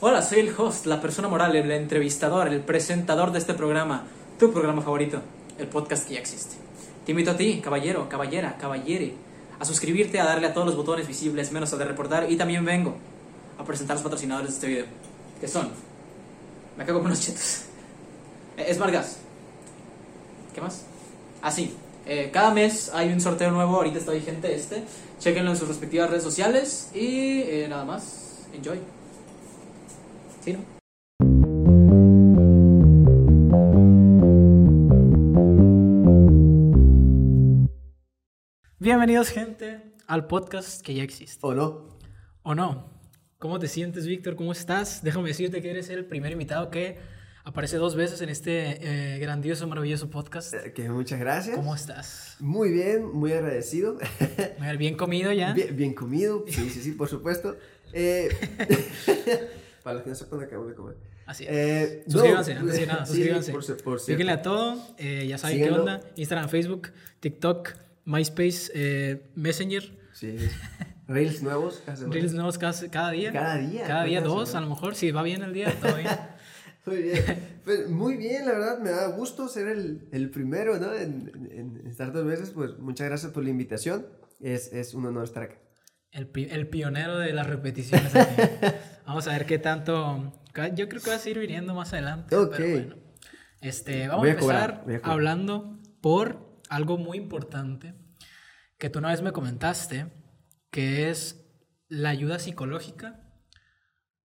Hola, soy el host, la persona moral, el entrevistador, el presentador de este programa, tu programa favorito, el podcast que ya existe. Te invito a ti, caballero, caballera, caballere, a suscribirte, a darle a todos los botones visibles, menos a de reportar, y también vengo a presentar los patrocinadores de este video, que son... Me cago con unos chetos. Es Vargas. ¿Qué más? Ah, sí. Eh, cada mes hay un sorteo nuevo, ahorita está vigente este. Chequenlo en sus respectivas redes sociales y eh, nada más. Enjoy. Bienvenidos, gente, al podcast que ya existe. ¿O no? ¿O no? ¿Cómo te sientes, Víctor? ¿Cómo estás? Déjame decirte que eres el primer invitado que aparece dos veces en este eh, grandioso, maravilloso podcast. Eh, Que muchas gracias. ¿Cómo estás? Muy bien, muy agradecido. Bien comido ya. bien, bien comido, sí, sí, sí, por supuesto. Eh, para los que no sepan, acabamos de comer. Así es. Eh, no, suscríbanse, antes de nada, sí, suscríbanse. por, su- por cierto. Síguenle a todo, eh, ya saben Síguenlo. qué onda. Instagram, Facebook, TikTok, MySpace, eh, Messenger. Sí, sí. Reels nuevos. cada semana. Reels nuevos cada, cada día. Cada día, Cada día dos, a lo mejor. Si va bien el día, todo bien. Muy bien. Pues, muy bien, la verdad, me da gusto ser el, el primero, ¿no? En, en- en estar dos veces, pues muchas gracias por la invitación. Es, es un honor estar acá. El, el pionero de las repeticiones. Vamos a ver qué tanto. Yo creo que va a seguir viniendo más adelante. Ok. Pero bueno. Este, vamos Voy a cobrar, empezar a hablando por algo muy importante que tú una vez me comentaste, que es la ayuda psicológica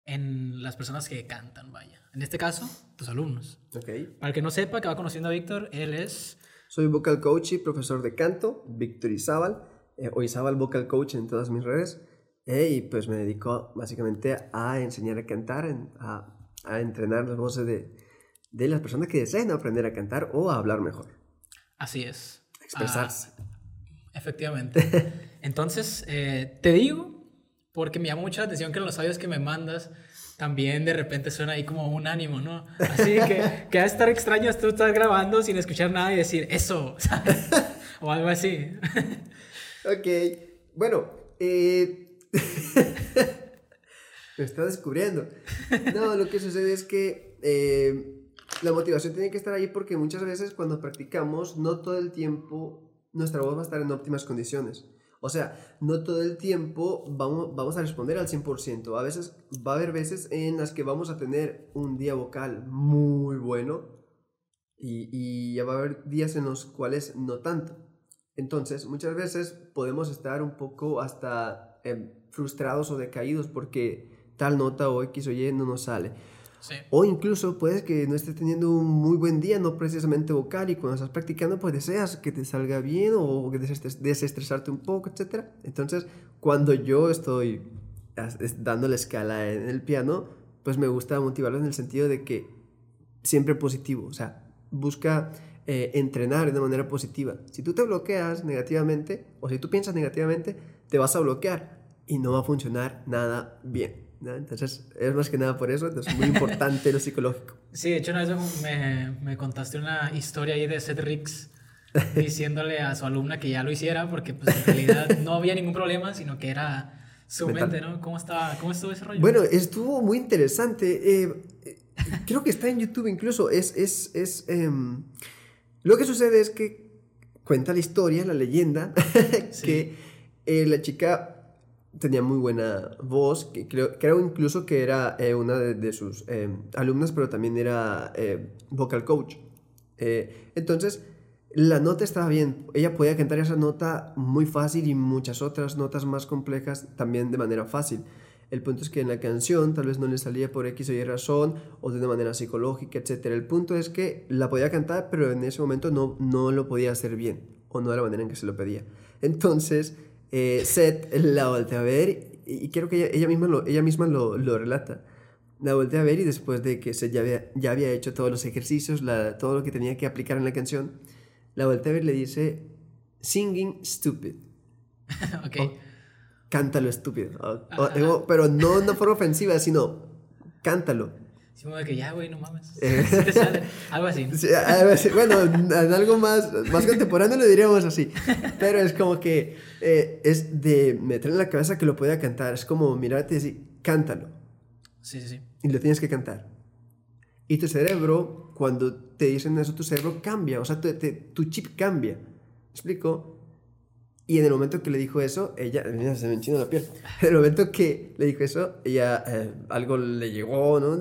en las personas que cantan, vaya. En este caso, tus alumnos. Ok. Para el que no sepa, que va conociendo a Víctor, él es Soy vocal coach y profesor de canto, Víctor Izábal, eh, o Izábal Vocal Coach en todas mis redes. Eh, y pues me dedico básicamente a enseñar a cantar, a, a entrenar las voces de, de las personas que deseen aprender a cantar o a hablar mejor, Así es. expresarse. Ah, efectivamente. Entonces, eh, te digo, porque me llama mucho la atención que en los audios que me mandas también de repente suena ahí como un ánimo, ¿no? Así que, que a estar extraño tú estás grabando sin escuchar nada y decir eso, ¿sabes? O algo así. Ok, bueno, eh... me está descubriendo. No, lo que sucede es que eh, la motivación tiene que estar ahí porque muchas veces cuando practicamos, no todo el tiempo nuestra voz va a estar en óptimas condiciones. O sea, no todo el tiempo vamos, vamos a responder al 100%. A veces va a haber veces en las que vamos a tener un día vocal muy bueno y, y ya va a haber días en los cuales no tanto. Entonces, muchas veces podemos estar un poco hasta eh, frustrados o decaídos porque tal nota o X o Y no nos sale. Sí. O incluso puedes que no estés teniendo un muy buen día, no precisamente vocal, y cuando estás practicando, pues deseas que te salga bien o que desestres- desestresarte un poco, etc. Entonces, cuando yo estoy dando la escala en el piano, pues me gusta motivarlo en el sentido de que siempre positivo, o sea, busca eh, entrenar de una manera positiva. Si tú te bloqueas negativamente o si tú piensas negativamente, te vas a bloquear y no va a funcionar nada bien. ¿no? Entonces, es más que nada por eso, entonces es muy importante lo psicológico. Sí, de hecho una vez me, me contaste una historia ahí de Seth Riggs diciéndole a su alumna que ya lo hiciera porque pues en realidad no había ningún problema, sino que era su Mental. mente, ¿no? ¿Cómo, estaba, ¿Cómo estuvo ese rollo? Bueno, estuvo muy interesante. eh, eh, creo que está en YouTube incluso. Es, es, es, em, lo que sucede es que cuenta la historia, la leyenda, Sí. que eh, la chica tenía muy buena voz, que creo, incluso que era eh, una de, sus em, alumnas, pero también era eh, vocal coach. Eh, entonces, la nota estaba bien. Ella podía cantar esa nota muy fácil y muchas otras notas más complejas también de manera fácil. El punto es que en la canción tal vez no le salía por X o Y razón o de una manera psicológica, etc. El punto es que la podía cantar, pero en ese momento no, no lo podía hacer bien o no de la manera en que se lo pedía. Entonces, eh, Seth la voltea a ver y, creo que ella, ella misma, lo, ella misma lo, lo relata. La volteé a ver y después de que Seth ya había, ya había hecho todos los ejercicios, la- todo lo que tenía que aplicar en la canción, la volteé a ver y le dice, singing stupid. ok. oh, Cántalo estúpido. O- o- Ajá. digo, pero no de una forma ofensiva, sino cántalo. Sí, de que ya, güey, no mames. Eh. Sí te sale. Algo así. Ver, sí, bueno, en algo más, más contemporáneo lo diríamos así. Pero es como que eh, es de meter en la cabeza que lo pueda cantar. Es como mirarte y decir, cántalo. Sí, sí, sí. Y lo tienes que cantar. Y tu cerebro, cuando te dicen eso, tu cerebro cambia, o sea, tu, te- tu chip cambia. ¿Me explico? Y en el momento que le dijo eso, ella, mira, se me enchina la piel. En el momento que le dijo eso, ella, eh, algo le llegó, ¿no?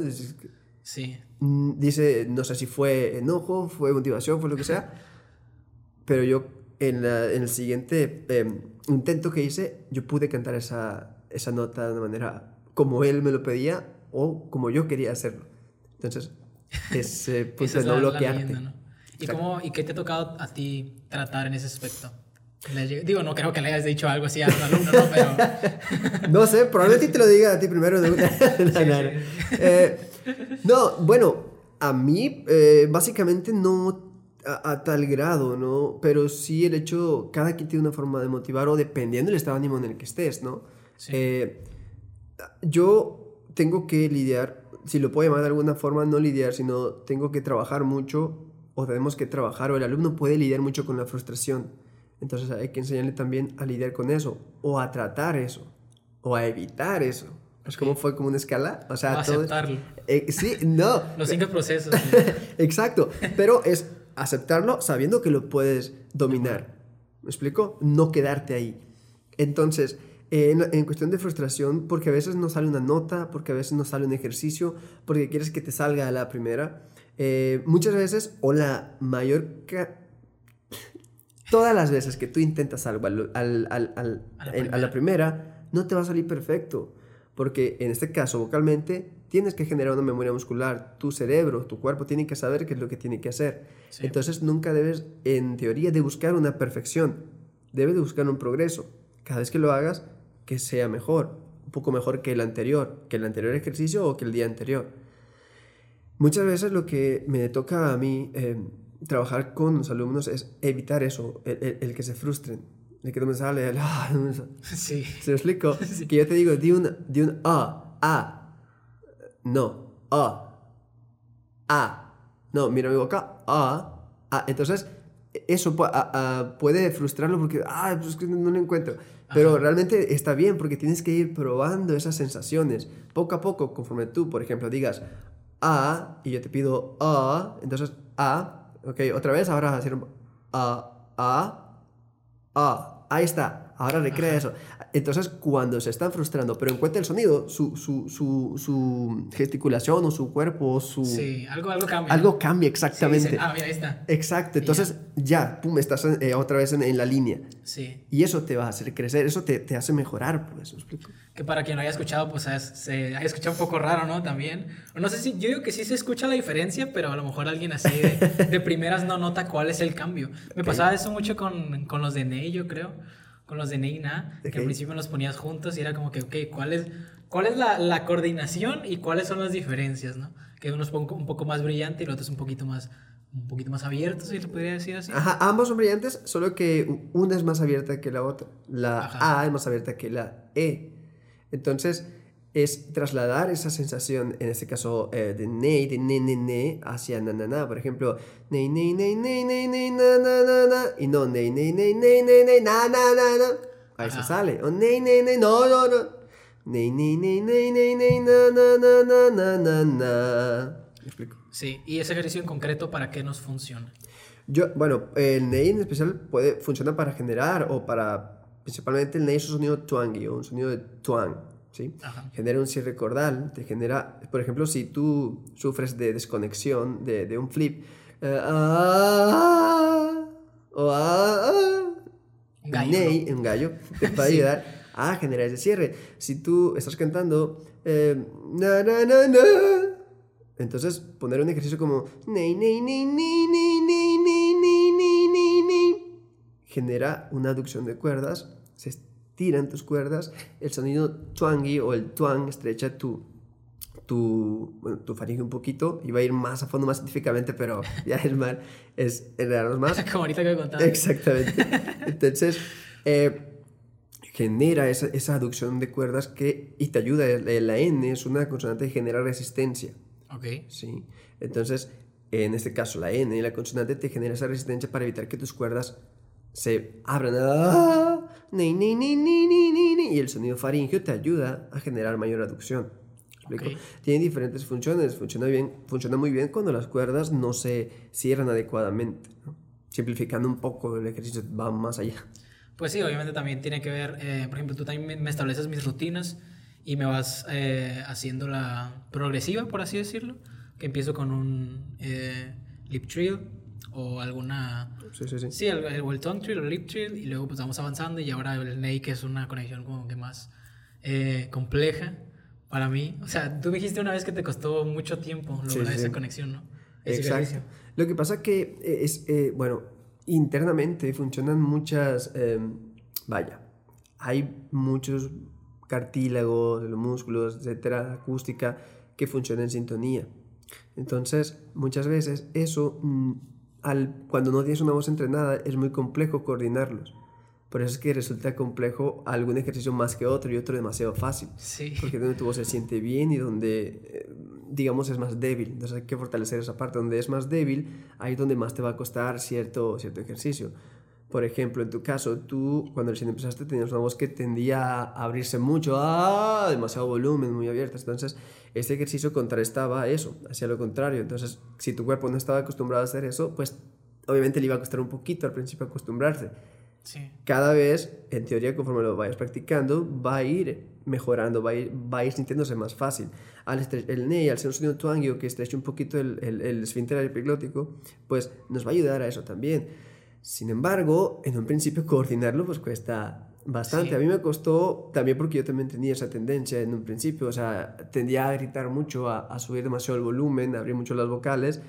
Sí. mm, Dice, no sé si fue enojo, fue motivación, fue lo que sea. Pero yo, en, la- en el siguiente eh, intento que hice, yo pude cantar esa, esa nota de una manera como él me lo pedía o como yo quería hacerlo. Entonces, es eh, pues, es no bloquearte. leyenda, ¿no? ¿Y, cómo, ¿Y qué te ha tocado a ti tratar en ese aspecto? Le Digo, no creo que le hayas dicho algo así a tu alumno, ¿no? Pero... No sé, probablemente te lo diga a ti primero. No, no, no, no. Eh, no, bueno, a mí eh, básicamente no a, a tal grado, ¿no? Pero sí el hecho, cada quien tiene una forma de motivar o dependiendo del estado de ánimo en el que estés, ¿no? Sí. Eh, yo tengo que lidiar, si lo puedo llamar de alguna forma, no lidiar, sino tengo que trabajar mucho o tenemos que trabajar o el alumno puede lidiar mucho con la frustración. Entonces hay que enseñarle también a lidiar con eso o a tratar eso o a evitar eso. ¿Es como fue como una escala? O sea, todo-. Eh, sí, no. Los cinco procesos. Exacto, pero es aceptarlo sabiendo que lo puedes dominar. ¿Me explico? No quedarte ahí. Entonces, eh, en, en cuestión de frustración, porque a veces no sale una nota, porque a veces no sale un ejercicio, porque quieres que te salga a la primera, eh, muchas veces, o la mayor... Todas las veces que tú intentas algo al- al- al- al- A la en- a la primera, no te va a salir perfecto. Porque en este caso, vocalmente, tienes que generar una memoria muscular. Tu cerebro, tu cuerpo tiene que saber qué es lo que tiene que hacer. Sí. Entonces nunca debes, en teoría, de buscar una perfección. Debes de buscar un progreso. Cada vez que lo hagas, que sea mejor. Un poco mejor que el anterior, que el anterior ejercicio o que el día anterior. Muchas veces lo que me toca a mí eh, trabajar con los alumnos es evitar eso, el, el- el que se frustren, el que no me sale, el, "Ah, no me sale". Sí. ¿Se lo explico? Que yo te digo, di un, di un A, A, no, A, A, no, mira mi boca, A, A. Entonces, eso a- a- puede frustrarlo porque, ah, pues es que no lo encuentro. Pero realmente está bien porque tienes que ir probando esas sensaciones poco a poco, conforme tú, por ejemplo, digas A y yo te pido A, entonces A, ok, otra vez, ahora un A, A, Ah, ahí está. Ahora recrea eso. Entonces, cuando se están frustrando, pero encuentra el sonido, su, su, su, su gesticulación o su cuerpo o su... Sí, algo, algo cambia. Algo cambia Sí, exactamente. dicen, ah, mira, ahí está. Exacto. Entonces, ya, pum, estás eh, otra vez en, en la línea. Sí. Y eso te va a hacer crecer, eso te, te hace mejorar, pues, ¿me explico? Que para quien no haya escuchado, pues es- se haya escuchado un poco raro, ¿no? También. No sé si, yo digo que sí se escucha la diferencia, pero a lo mejor alguien así de, de primeras no nota cuál es el cambio. Me pasaba eso mucho con, con los de Ney, yo creo. Con los de Ney Na, que al principio los ponías juntos y era como que, ok, ¿cuál es, cuál es la, la coordinación y cuáles son las diferencias, ¿no? Que uno es un poco, un poco más brillante y el otro es un poquito más, un poquito más abierto, si se podría decir así. Ajá, ambos son brillantes, solo que una es más abierta que la otra. La Ajá. A es más abierta que la E. Entonces, es trasladar esa sensación, en este caso eh, de ne, de ne, ne, ne, hacia na, na, na. Por ejemplo, ne, ne, ne, ne, ne, ne, na, na, na, na. Y no, ne, ne, ne, ne, ne, ne, na, na, na, na. Ahí se sale. O ne, ne, ne, no, no, no. Ne, ne, ne, ne, ne, ne, na, na, na, na, na, na, na. ¿Me explico? Sí, y ese ejercicio en concreto, ¿para qué nos funciona? Yo, bueno, el ney en especial puede funcionar para generar o para, principalmente el ney es un sonido twangy o un sonido de twang, ¿sí? Ajá. Genera un cierre cordal, te genera, por ejemplo, si tú sufres de desconexión, de, de un flip, eh, ah, o ah, ah, Un gallo, un te puede Sí. ayudar a generar ese cierre. Si tú estás cantando, eh, na, na, na, na, entonces, poner un ejercicio como genera una aducción de cuerdas, se estiran tus cuerdas, el sonido twangy o el twang estrecha tu, tu, bueno, tu faringe un poquito y va a ir más a fondo, más científicamente, pero ya es mal, es enredarnos más. Como ahorita que me contabas. Exactamente. Entonces, eh, genera esa, esa aducción de cuerdas que, y te ayuda, la N es una consonante que genera resistencia. Ok. ¿sí? Entonces, en este caso, la N y la consonante te genera esa resistencia para evitar que tus cuerdas se abran. ¡Ah! Ni, ni, ni. Y el sonido faringeo te ayuda a generar mayor aducción. Tiene diferentes funciones. Funciona, bien, funciona muy bien cuando las cuerdas no se cierran adecuadamente. Simplificando un poco, el ejercicio va más allá. Pues sí, obviamente también tiene que ver, eh, por ejemplo, tú también me estableces mis rutinas y me vas eh, haciendo la progresiva, por así decirlo, que empiezo con un eh, lip trill o alguna... Sí, sí, sí. Sí, el, el, tongue trill o el lip trill y luego pues vamos avanzando y ahora el que es una conexión como que más eh, compleja para mí. O sea, tú dijiste una vez que te costó mucho tiempo lograr esa conexión, ¿no? Exacto. Lo que pasa que es, bueno, internamente funcionan muchas, em, vaya, hay muchos cartílagos, los músculos, etcétera, acústica, que funcionan en sintonía. Entonces, muchas veces eso, mm, al, cuando no tienes una voz entrenada, es muy complejo coordinarlos. Por eso es que resulta complejo algún ejercicio más que otro y otro demasiado fácil. Sí. Porque donde tu voz se siente bien y donde, eh, digamos, es más débil. Entonces hay que fortalecer esa parte. Donde es más débil, ahí es donde más te va a costar cierto, cierto ejercicio. Por ejemplo, en tu caso, tú cuando recién empezaste tenías una voz que tendía a abrirse mucho, ¡ah! demasiado volumen, muy abierta. Entonces, este ejercicio contrarrestaba eso, hacia lo contrario. Entonces, si tu cuerpo no estaba acostumbrado a hacer eso, pues obviamente le iba a costar un poquito al principio acostumbrarse. Cada vez, en teoría, conforme lo vayas practicando, va a ir mejorando, va a ir, va a ir sintiéndose más fácil. Al el NEI, al ser un sonido tuangio que estreche un poquito el, el, el esfínter epiglótico, pues nos va a ayudar a eso también. Sin embargo, en un principio coordinarlo pues cuesta bastante. A mí me costó también porque yo también tenía esa tendencia en un principio, o sea, tendía a gritar mucho, a, a subir demasiado el volumen, a abrir mucho las vocales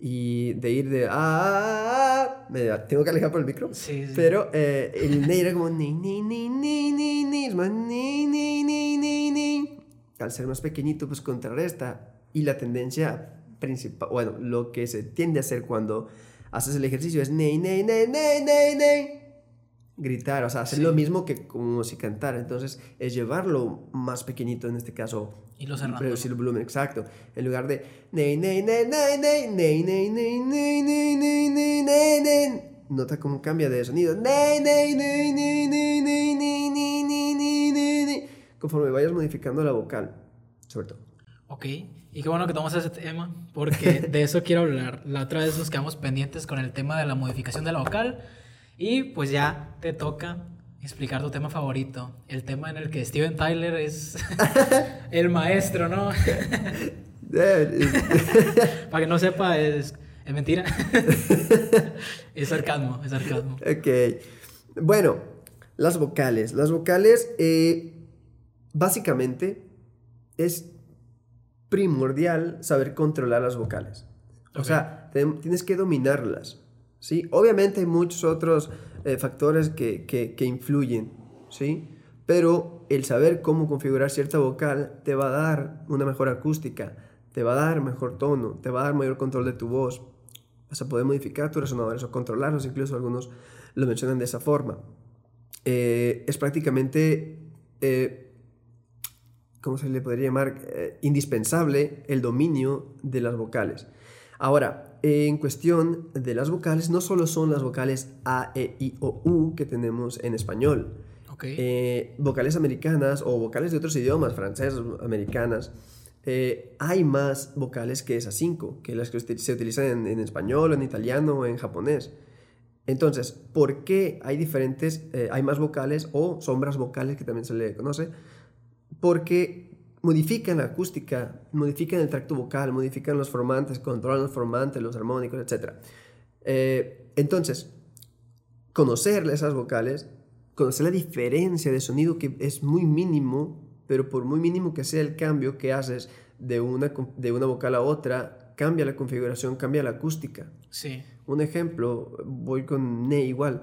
y de ir de ah, me tengo que alejar por el micro sí, sí. pero eh, el ne era como ni ni ni ni ni ni es más ni ni ni ni ni al ser más pequeñito pues contrarresta y la tendencia principal bueno lo que se tiende a hacer cuando haces el ejercicio es ne ne ne ne ne ne gritar, o sea, hacer lo mismo que como si cantara. Entonces, es llevarlo más pequeñito en este caso. Y lo cerrando. Reducir el volumen, exacto. En lugar de ney, ney, ney, ney, ney, ney, ney, ney, ney, ney, ney, ney, ney, ney. Nota cómo cambia de sonido. Ney, ney, ney, ney, ney, ney, ney, ney, ney, ney, ney, ney. Conforme vayas modificando la vocal, sobre todo. Ok, y qué bueno que tomas ese tema, porque de eso quiero hablar. La otra vez nos quedamos pendientes con el tema de la modificación de la vocal. Y pues ya te toca explicar tu tema favorito, el tema en el que Steven Tyler es el maestro, ¿no? Para que no sepa, es, es mentira. es sarcasmo, es sarcasmo. Ok. Bueno, las vocales. Las vocales, eh, básicamente, es primordial saber controlar las vocales. O sea, tienes que dominarlas. ¿sí? Obviamente hay muchos otros eh, factores que, que, influyen, ¿sí? Pero el saber cómo configurar cierta vocal te va a dar una mejor acústica, te va a dar mejor tono, te va a dar mayor control de tu voz. Vas a poder modificar tus resonadores o controlarlos, incluso algunos lo mencionan de esa forma. Eh, es prácticamente, eh, ¿cómo se le podría llamar? indispensable el dominio de las vocales. Ahora, en cuestión de las vocales, no solo son las vocales A, E, I o U que tenemos en español. Eh, vocales americanas o vocales de otros idiomas, francesas, americanas, eh, hay más vocales que esas cinco, que las que se utilizan en, español, en italiano o en japonés. Entonces, ¿por qué hay diferentes, eh, hay más vocales o sombras vocales que también se le conoce? Porque modifican la acústica, modifican el tracto vocal, modifican los formantes, controlan los formantes, los armónicos, etc. Eh, entonces, conocer esas vocales, conocer la diferencia de sonido que es muy mínimo, pero por muy mínimo que sea el cambio que haces de una, de una vocal a otra, cambia la configuración, cambia la acústica. Sí. Un ejemplo, voy con Ne igual.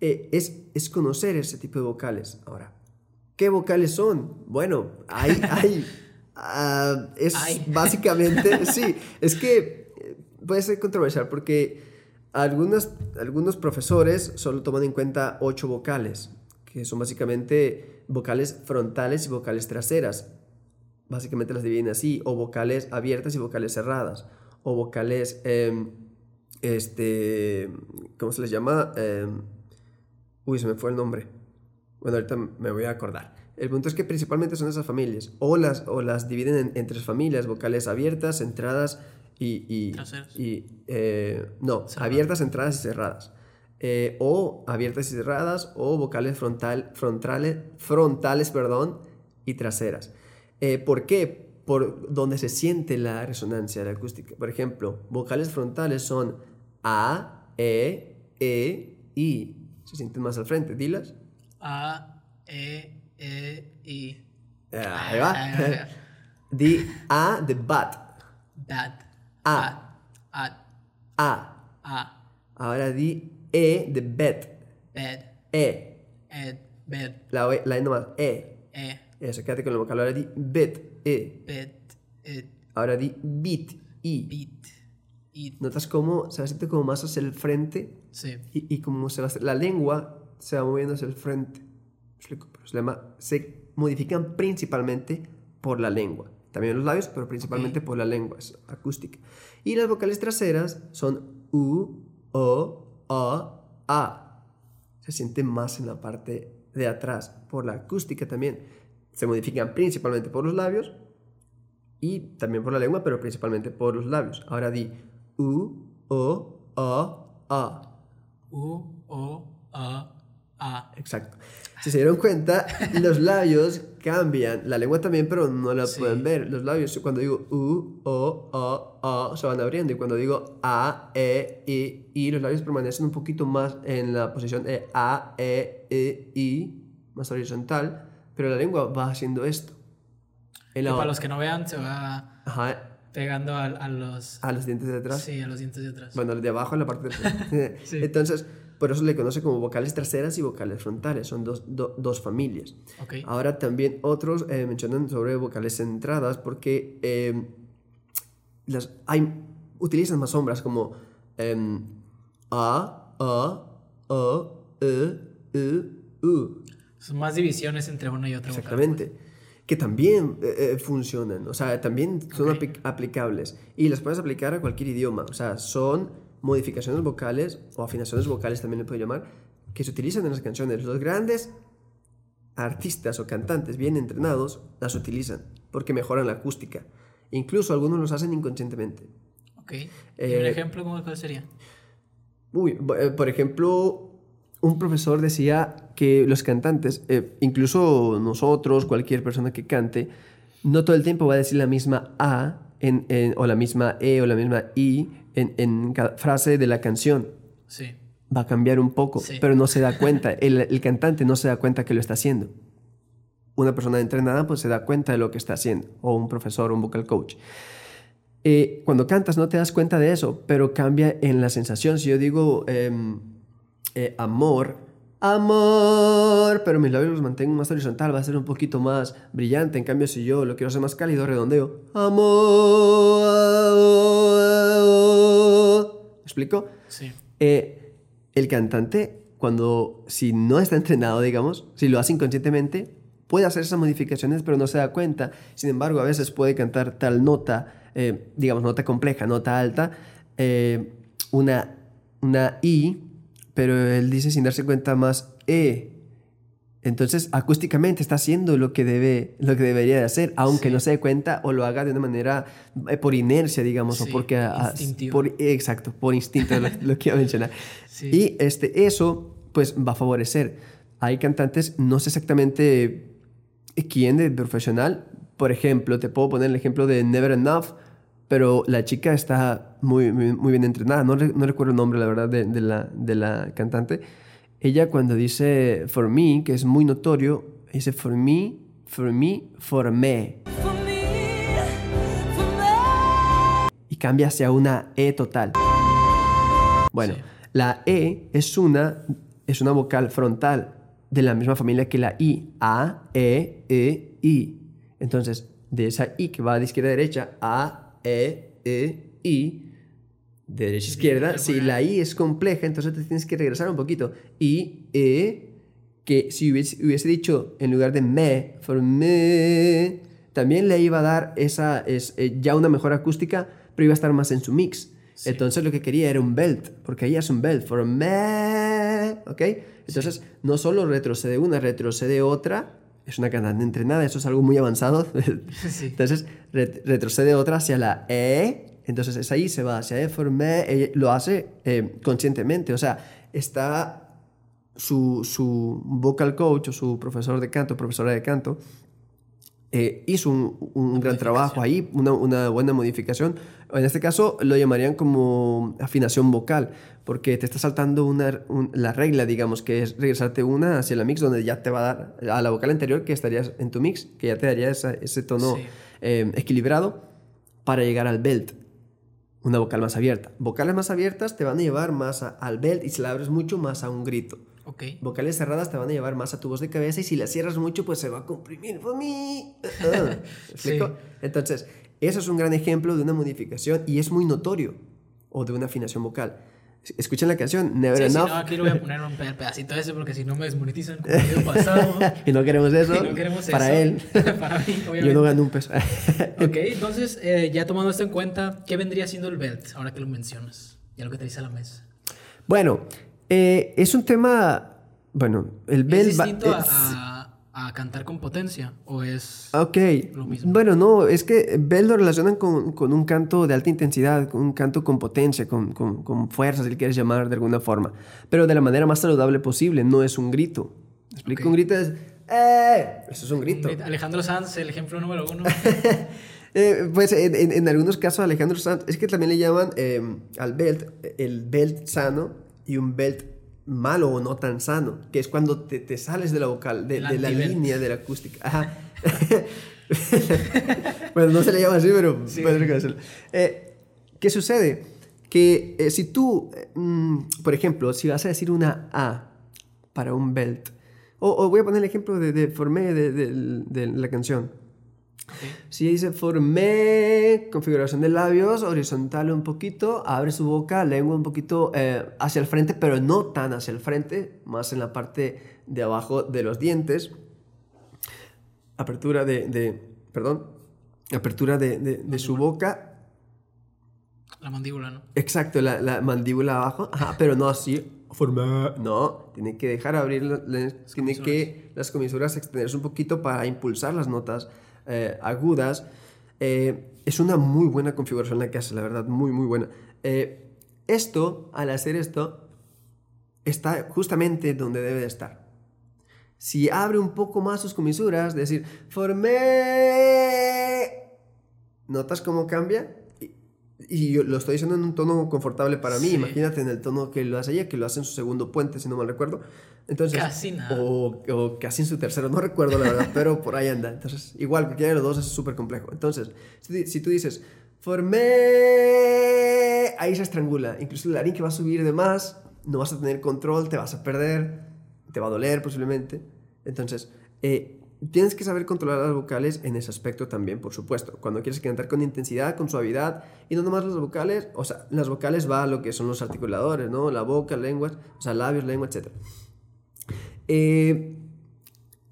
eh, es, es conocer ese tipo de vocales. Ahora, ¿qué vocales son? Bueno, hay, hay Ah, es Ay. básicamente, sí, es que eh, puede ser controversial porque algunos, algunos profesores solo toman en cuenta ocho vocales, que son básicamente vocales frontales y vocales traseras. Básicamente las dividen así, o vocales abiertas y vocales cerradas, o vocales, em, este, ¿cómo se les llama? Em, uy, se me fue el nombre. Bueno, ahorita me voy a acordar. El punto es que principalmente son esas familias. O las, o las dividen en, en tres familias, vocales abiertas, centradas y... y, eh, no, abiertas, centradas y cerradas. Eh, o abiertas y cerradas, o vocales frontal, frontales, frontales perdón, y traseras. Eh, ¿Por qué? Por donde se siente la resonancia, la acústica. Por ejemplo, vocales frontales son A, E, E, I. Se sienten más al frente. Dilas. A, E, E, I. Ahí va. Di A de bat. Bad. A. At. A. A. Ahora di E de bet. Bed. E. Ed. Bed. La, O- la E nomás. E. E. Eso, quédate con el vocal. Ahora di bet. E. Bed. Ed. Ahora di bit. I. Beat. It. Notas cómo se va siente como más hacia el frente Sí. y, y como se va, la lengua se va moviendo hacia el frente. Se, modifican principalmente por la lengua. También los labios, pero principalmente por la lengua, es acústica. Y las vocales traseras son U, O, A, A. Se siente más en la parte de atrás, por la acústica también. Se modifican principalmente por los labios y también por la lengua, pero principalmente por los labios. Ahora di U, O, A, A. U, O, A, A. Exacto. Si se dieron cuenta, los labios cambian. La lengua también, pero no la Sí. pueden ver. Los labios, cuando digo U, O, A, A, se van abriendo. Y cuando digo A, E, I, I, los labios permanecen un poquito más en la posición de A, E, E, I, más horizontal. Pero la lengua va haciendo esto. Y para los que no vean, se va Ajá, pegando a, a los. a los dientes de atrás. Sí, a los dientes de atrás. Bueno, el de abajo en la parte de atrás. Sí. Entonces, por eso le conoce como vocales traseras y vocales frontales. Son dos, do- dos familias. Ok. Ahora también otros eh, mencionan sobre vocales centradas porque eh, las, hay, utilizan más sombras como em, A, A, A, E, E, U. Son más divisiones entre una y otra vocal. Exactamente. Que también eh, eh, funcionan, o sea, también son Ok. apli- aplicables. Y las puedes aplicar a cualquier idioma, o sea, son modificaciones vocales o afinaciones vocales también le puedo llamar, que se utilizan en las canciones. Los grandes artistas o cantantes bien entrenados las utilizan porque mejoran la acústica. Incluso algunos los hacen inconscientemente. Ok. ¿Y Eh, un ejemplo cómo cuál sería? Uy, eh, por ejemplo, un profesor decía que los cantantes, eh, incluso nosotros, cualquier persona que cante, no todo el tiempo va a decir la misma A en, en- o la misma E o la misma I en, en cada frase de la canción. Sí. Va a cambiar un poco, Sí. pero no se da cuenta. El, el cantante no se da cuenta que lo está haciendo. Una persona entrenada pues se da cuenta de lo que está haciendo, o un profesor, un vocal coach. Eh, cuando cantas no te das cuenta de eso, pero cambia en la sensación. Si yo digo em, eh, amor, amor, pero mis labios los mantengo más horizontal, va a ser un poquito más brillante. En cambio, si yo lo quiero hacer más cálido, redondeo, amor. ¿Me explico? Sí. Eh, el cantante, cuando, si no está entrenado, digamos, si lo hace inconscientemente, puede hacer esas modificaciones, pero no se da cuenta. Sin embargo, a veces puede cantar tal nota, eh, digamos, nota compleja, nota alta, eh, una, una I, pero él dice sin darse cuenta más E. Entonces, acústicamente está haciendo lo que, debe, lo que debería de hacer, aunque Sí. no se dé cuenta o lo haga de una manera eh, por inercia, digamos, o porque... ah, instintivo. por- exacto, por instinto, lo, lo que iba a mencionar. Sí. Y este, eso, pues, va a favorecer. Hay cantantes, no sé exactamente quién de profesional. Por ejemplo, te puedo poner el ejemplo de Never Enough, pero la chica está muy, muy, muy bien entrenada. No, re- no recuerdo el nombre, la verdad, de, de la, de la cantante. Ella cuando dice for me, que es muy notorio, dice for me, for me, for me. Y cambia hacia una E total. Bueno, Sí. la E es una, es una vocal frontal de la misma familia que la I. A, E, E, I. Entonces, de esa I que va de izquierda a derecha, A, E, E, I, de derecha a izquierda, si la I es compleja, entonces te tienes que regresar un poquito. I, E, que si hubiese, hubiese dicho en lugar de me, for me, también le iba a dar esa, es, eh, ya una mejor acústica, pero iba a estar más en su mix. Entonces lo que quería era un belt, porque ahí es un belt, for me, ¿ok? Entonces no solo retrocede una, retrocede otra, es una cantante entrenada, eso es algo muy avanzado. Entonces ret- retrocede otra hacia la E, entonces es ahí, se va hacia E, for me, ella lo hace eh, conscientemente, o sea, está su, su vocal coach o su profesor de canto, profesora de canto, eh, hizo un, un gran trabajo ahí, una, una, buena modificación. En este caso lo llamarían como afinación vocal, porque te está saltando una, un, la regla, digamos, que es regresarte una hacia la mix, donde ya te va a dar a la vocal anterior que estarías en tu mix, que ya te daría esa, ese tono Sí. eh, equilibrado para llegar al belt. Una vocal más abierta. Vocales más abiertas te van a llevar más a- al belt y si la abres mucho más a un grito. Ok. Vocales cerradas te van a llevar más a tu voz de cabeza y si la cierras mucho, pues se va a comprimir. For me. ¿Me explico? Sí. Entonces, eso es un gran ejemplo de una modificación y es muy notorio. O de una afinación vocal. Escuchen la canción, Never Sí, Enough. no, aquí lo voy a poner un pe- pedacito ese porque si no me desmonetizan como el video pasado. y no queremos eso. No queremos para eso. él. Para mí, Yo obviamente. no gano un peso. Ok, entonces, eh, ya tomando esto en cuenta, ¿qué vendría siendo el belt ahora que lo mencionas? Ya lo que te dice a la mesa. bueno, eh, es un tema. Bueno, el bell. ¿Es va- distinto a, es- a- a cantar con potencia? ¿O es.? Ok. Lo mismo. Bueno, no, es que Bell lo relacionan con, con un canto de alta intensidad, con un canto con potencia, con, con, con fuerza, si le quieres llamar de alguna forma. Pero de la manera más saludable posible, no es un grito. ¿Me explico? Ok. Un grito es. ¡Eh! Eso es un grito. Alejandro Sanz, el ejemplo número uno. Eh, pues en, en- en algunos casos, Alejandro Sanz, es que también le llaman eh, al belt el belt sano y un belt malo o no tan sano, que es cuando te, te sales de la vocal, de, la línea de la acústica. Ajá. bueno, no se le llama así, pero Sí. Eh, ¿Qué sucede? Que eh, si tú, mm, por ejemplo, si vas a decir una A para un belt, o, o voy a poner el ejemplo de, de Formé de, de- de la canción. Si dice formé, configuración de labios, horizontal un poquito, abre su boca, lengua un poquito eh, hacia el frente, pero no tan hacia el frente, más en la parte de abajo de los dientes. Apertura de, de- perdón, apertura de, de- de su boca, La mandíbula, ¿no? exacto, la, la mandíbula abajo, ajá, pero no así, formé, no, tiene que dejar abrir, la- la- tiene que las comisuras extenderse un poquito para impulsar las notas eh, agudas. Eh, es una muy buena configuración la que hace, la verdad, muy, muy buena. Eh, esto, al hacer esto, está justamente donde debe de estar. Si abre un poco más sus comisuras, decir, formé, ¿notas cómo cambia? Y, yo lo estoy diciendo en un tono confortable para mí. Sí. Imagínate en el tono que lo hace ella, que lo hace en su segundo puente, si no mal recuerdo. Entonces, Casi nada. O, o casi en su tercero, no recuerdo la verdad, pero por ahí anda. Entonces, igual, cualquiera de los dos es súper complejo. Entonces, si, si tú dices, formé, ahí se estrangula. Incluso el larín que va a subir de más, no vas a tener control, te vas a perder, te va a doler posiblemente. Entonces, eh, tienes que saber controlar las vocales en ese aspecto también, por supuesto. Cuando quieres cantar con intensidad, con suavidad, y no nomás las vocales, o sea, las vocales va a lo que son los articuladores, ¿no? La boca, lengua, o sea, labios, lengua, etc. Eh,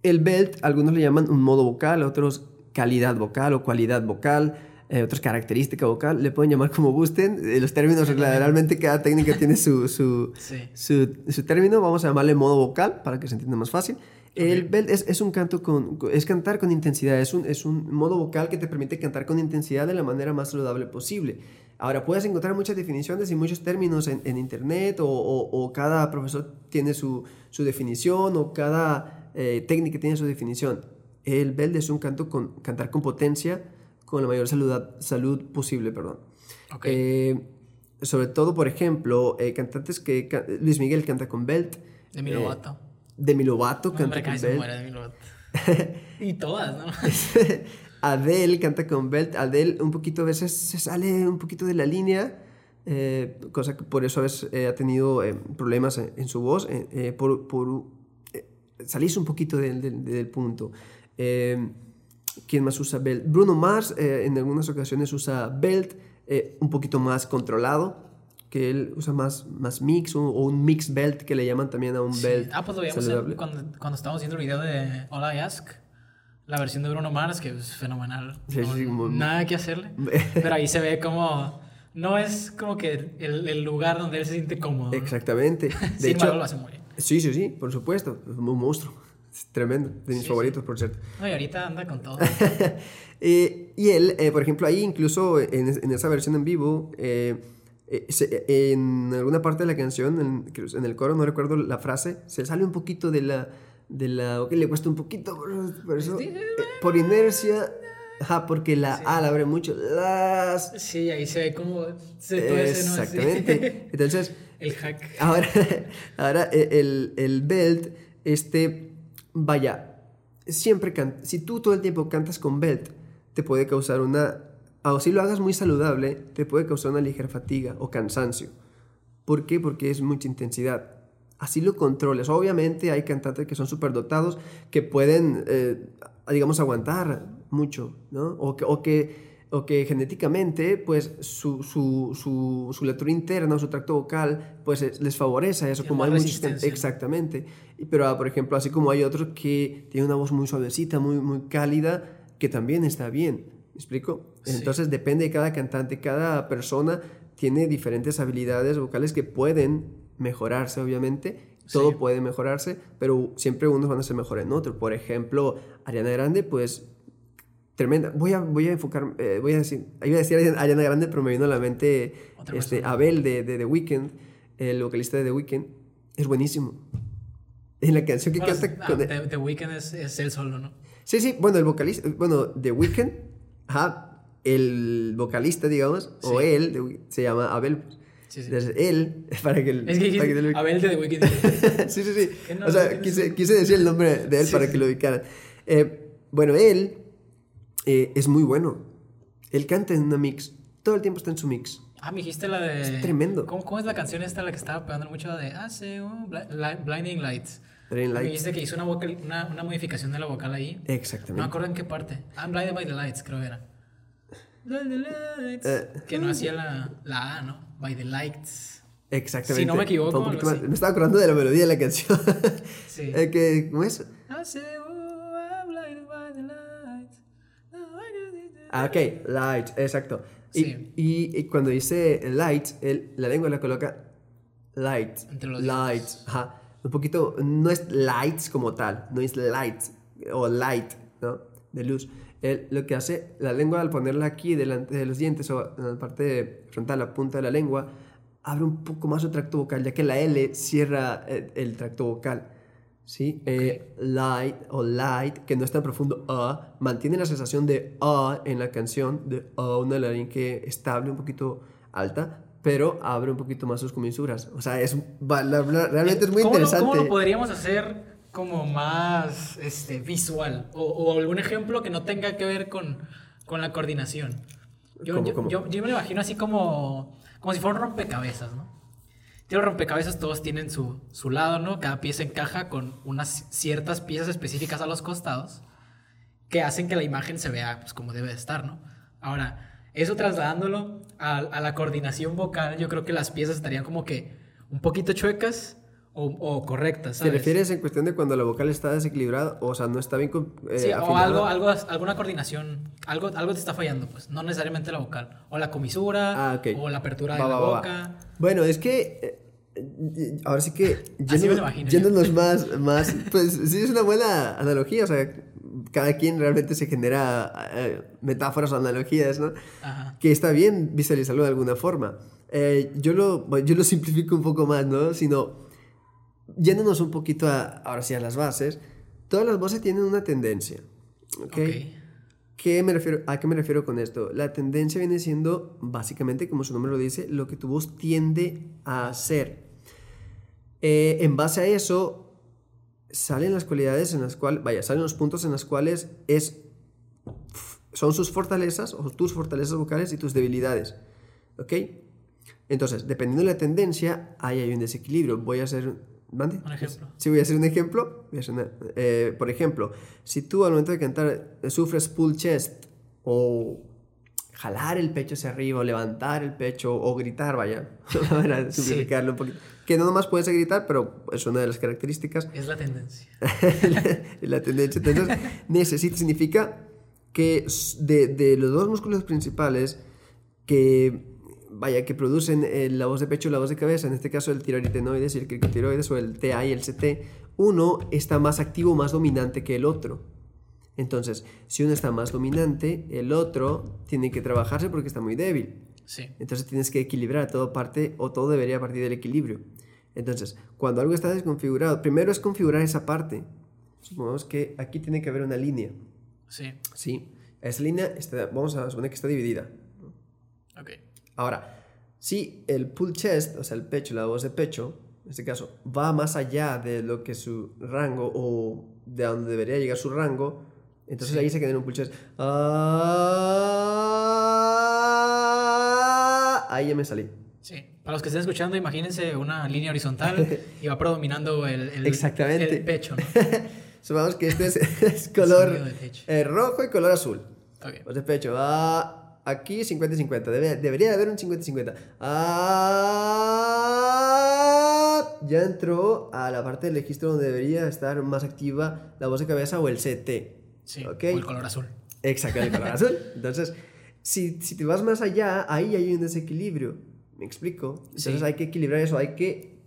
el belt, algunos le llaman un modo vocal, otros calidad vocal o cualidad vocal, eh, otros característica vocal, le pueden llamar como gusten. Eh, los términos, generalmente cada técnica tiene su, su, Sí. su, su término, vamos a llamarle modo vocal para que se entienda más fácil. El belt es, es un canto con, es cantar con intensidad, es un, es un modo vocal que te permite cantar con intensidad de la manera más saludable posible. Ahora, puedes encontrar muchas definiciones y muchos términos en, en internet o, o- o cada profesor tiene su, su definición o cada eh, técnica tiene su definición. El belt es un canto con cantar con potencia, con la mayor salud, salud posible, perdón. Ok. Eh, sobre todo, por ejemplo, eh, cantantes que... Luis Miguel canta con belt. Demi Lovato. Demi Lovato canta hombre, con se belt. muere Demi Lovato. y todas, ¿no? Adele canta con belt. Adele un poquito a veces se sale un poquito de la línea, eh, cosa que por eso a veces eh, ha tenido eh, problemas en, en su voz, por, por salirse un poquito del, del- del punto. ¿Quién más usa belt? Bruno Mars en algunas ocasiones usa belt un poquito más controlado, que él usa más, más mix o, o un mix belt que le llaman también a un Sí. belt. Ah, pues lo veíamos saludable. en- cuando, cuando estábamos viendo el video de All I Ask. La versión de Bruno Mars, que es fenomenal. Sí, No- sí, muy- nada que hacerle. Pero ahí se ve como... No es como que el, el lugar donde él se siente cómodo. Exactamente. De Sin hecho, embargo, lo hace muy bien. sí, sí, sí, por supuesto. Es un monstruo. Es tremendo. De mis Sí, favoritos, por cierto. No, y ahorita anda con todo. Eh, y él, eh, por ejemplo, ahí incluso en, en esa versión en vivo, eh, eh, se- en alguna parte de la canción, en, el coro, no recuerdo la frase, se sale un poquito de la... De la ok, le cuesta un poquito, por, por eso, eh, por inercia, ajá, porque la A la abre mucho, las... Sí, ahí se ve como se tuerce, ¿no? Exactamente. Entonces, El hack. Ahora, ahora eh, el, el belt, este, vaya, siempre can- si tú todo el tiempo cantas con belt, te puede causar una, si lo hagas muy saludable, te puede causar una ligera fatiga o cansancio. ¿Por qué? Porque es mucha intensidad. Así lo controles. Obviamente hay cantantes que son superdotados que pueden, eh, digamos, aguantar mucho, ¿no? O que, o que, o que genéticamente, pues, su, su, su, su lectura interna o su tracto vocal, pues, es- les favorece eso. Como hay muchos... Exactamente. Pero, ah, por ejemplo, así como hay otros que tienen una voz muy suavecita, muy, muy cálida, que también está bien. ¿Me explico? Sí. Entonces depende de cada cantante, cada persona tiene diferentes habilidades vocales que pueden mejorarse, obviamente. Todo Sí. puede mejorarse, pero siempre unos van a ser mejores en otros. Por ejemplo, Ariana Grande, pues tremenda. Voy a, voy a enfocar, eh, voy a decir, iba a decir Ariana Grande, pero me vino a la mente este. Abel de, de The Weeknd, el vocalista de The Weeknd. Es buenísimo. En la canción que Bueno, canta ah, con el- The, The Weeknd es, es él solo, ¿no? Sí, sí, bueno, el vocalista, bueno, The Weeknd, ajá, el vocalista, digamos, o Sí. él, de- se llama Abel. Sí, sí. Entonces, él, para que... el- Es que para que lo- Abel de The Weeknd. sí, sí, sí. No, o sea, quise, quise decir el nombre de él para que lo ubicaran. Eh, bueno, él eh, es muy bueno. Él canta en una mix. Todo el tiempo está en su mix. Ah, me dijiste la de. Es tremendo. ¿Cómo, cómo es la canción esta la que estaba pegando mucho de Hace un Bli- Li- Blinding Lights? Blinding Me dijiste que hizo una, vocal- una, una modificación de la vocal ahí. No me Exactamente. acuerdo en qué parte. I'm blinded by the lights, creo que era. By the lights. Eh. Que no hacía la, la A, ¿no? By the lights. Exactamente. Si no me equivoco, un poquito más-. Me estaba acordando de la melodía de la canción. Sí. Eh, que, ¿Cómo es? Ah, ok, lights, exacto. Y, Sí. y, y cuando dice lights, él- la lengua la coloca lights. Entre los lights. Ajá. Un poquito, no es lights como tal, no es lights o light, ¿no? De luz. Él lo que hace, la lengua al ponerla aquí delante de los dientes o en la parte frontal, la punta de la lengua, abre un poco más su tracto vocal, ya que la L cierra el, el tracto vocal. ¿Sí? Eh, light o light, que no es tan profundo, A, mantiene la sensación de A en la canción, de A, una laringe estable, un poquito alta, pero abre un poquito más sus comisuras. O sea, es, va- la- la- realmente es muy ¿Cómo lo- interesante. ¿Cómo lo podríamos hacer como más este, visual? O, o algún ejemplo que no tenga que ver con, con la coordinación. Yo, ¿Cómo, yo, cómo? yo- yo me lo imagino así como, como si fuera un rompecabezas, ¿no? Los rompecabezas todos tienen su, su lado, ¿no? Cada pieza encaja con unas ciertas piezas específicas a los costados que hacen que la imagen se vea pues, como debe de estar, ¿no? Ahora, eso trasladándolo a, a la coordinación vocal, yo creo que las piezas estarían como que un poquito chuecas o, o correctas, ¿Te ¿sabes? refieres en cuestión de cuando la vocal está desequilibrada? O sea, no está bien eh, Sí, o afinada? algo, algo, alguna coordinación, algo, algo te está fallando, pues, no necesariamente la vocal, o la comisura, Ah, ok. o la apertura Va, de la va, va, va. boca. Bueno, es que. eh, eh, ahora sí que. Yéndonos- imagino Yéndonos más, más. Pues sí, es una buena analogía. O sea, cada quien realmente se genera eh, metáforas o analogías, ¿no? Ajá. Que está bien visualizarlo de alguna forma. Eh, yo, lo, yo lo simplifico un poco más, ¿no? Sino. Yéndonos un poquito a, ahora sí a las bases. Todas las voces tienen una tendencia. ¿Ok? Ok. ¿Qué me refiero, ¿A qué me refiero con esto? La tendencia viene siendo, básicamente, como su nombre lo dice, lo que tu voz tiende a hacer. Eh, en base a eso, salen las cualidades en las cuales, vaya, salen los puntos en los cuales es, son sus fortalezas o tus fortalezas vocales y tus debilidades. ¿Ok? Entonces, dependiendo de la tendencia, ahí hay un desequilibrio. Voy a hacer, ¿Mande? Un ejemplo. Sí, voy a hacer un ejemplo. Eh, por ejemplo, si tú al momento de cantar eh, sufres pull chest o jalar el pecho hacia arriba o levantar el pecho o gritar, vaya, para Sí. simplificarlo un poquito. Que no nomás puedes gritar, pero es una de las características Es la tendencia. la tendencia. Entonces, necesita, significa que de, de los dos músculos principales que, vaya, que producen eh, la voz de pecho y la voz de cabeza, en este caso el tiroaritenoides y el cricotiroides o el TA y el CT, uno está más activo, más dominante que el otro. Entonces, si uno está más dominante, el otro tiene que trabajarse porque está muy débil. Sí. Entonces tienes que equilibrar todo parte o todo debería partir del equilibrio. Entonces, cuando algo está desconfigurado, primero es configurar esa parte. Supongamos que aquí tiene que haber una línea. Sí. ¿sí? Esa línea está, vamos a suponer que está dividida. Ok. Ahora, si el pull chest, o sea, el pecho, la voz de pecho, en este caso, va más allá de lo que su rango o de donde debería llegar su rango, entonces Sí. ahí se queda en un pull chest. Ah, ahí ya me salí. Sí. Para los que estén escuchando, imagínense una línea horizontal y va predominando el, el- Exactamente. el pecho. ¿no? Supongamos que este es, es color eh, rojo y color azul. Ok. Voz de pecho. Ah, aquí 50 y 50. Debe- debería de haber un 50 y 50. Ah, ya entró a la parte del registro donde debería estar más activa la voz de cabeza o el CT. Sí. O el color azul. Exacto, el color azul. Entonces, si, si te vas más allá, ahí hay un desequilibrio. ¿Me explico? Entonces Sí. hay que equilibrar eso. Hay que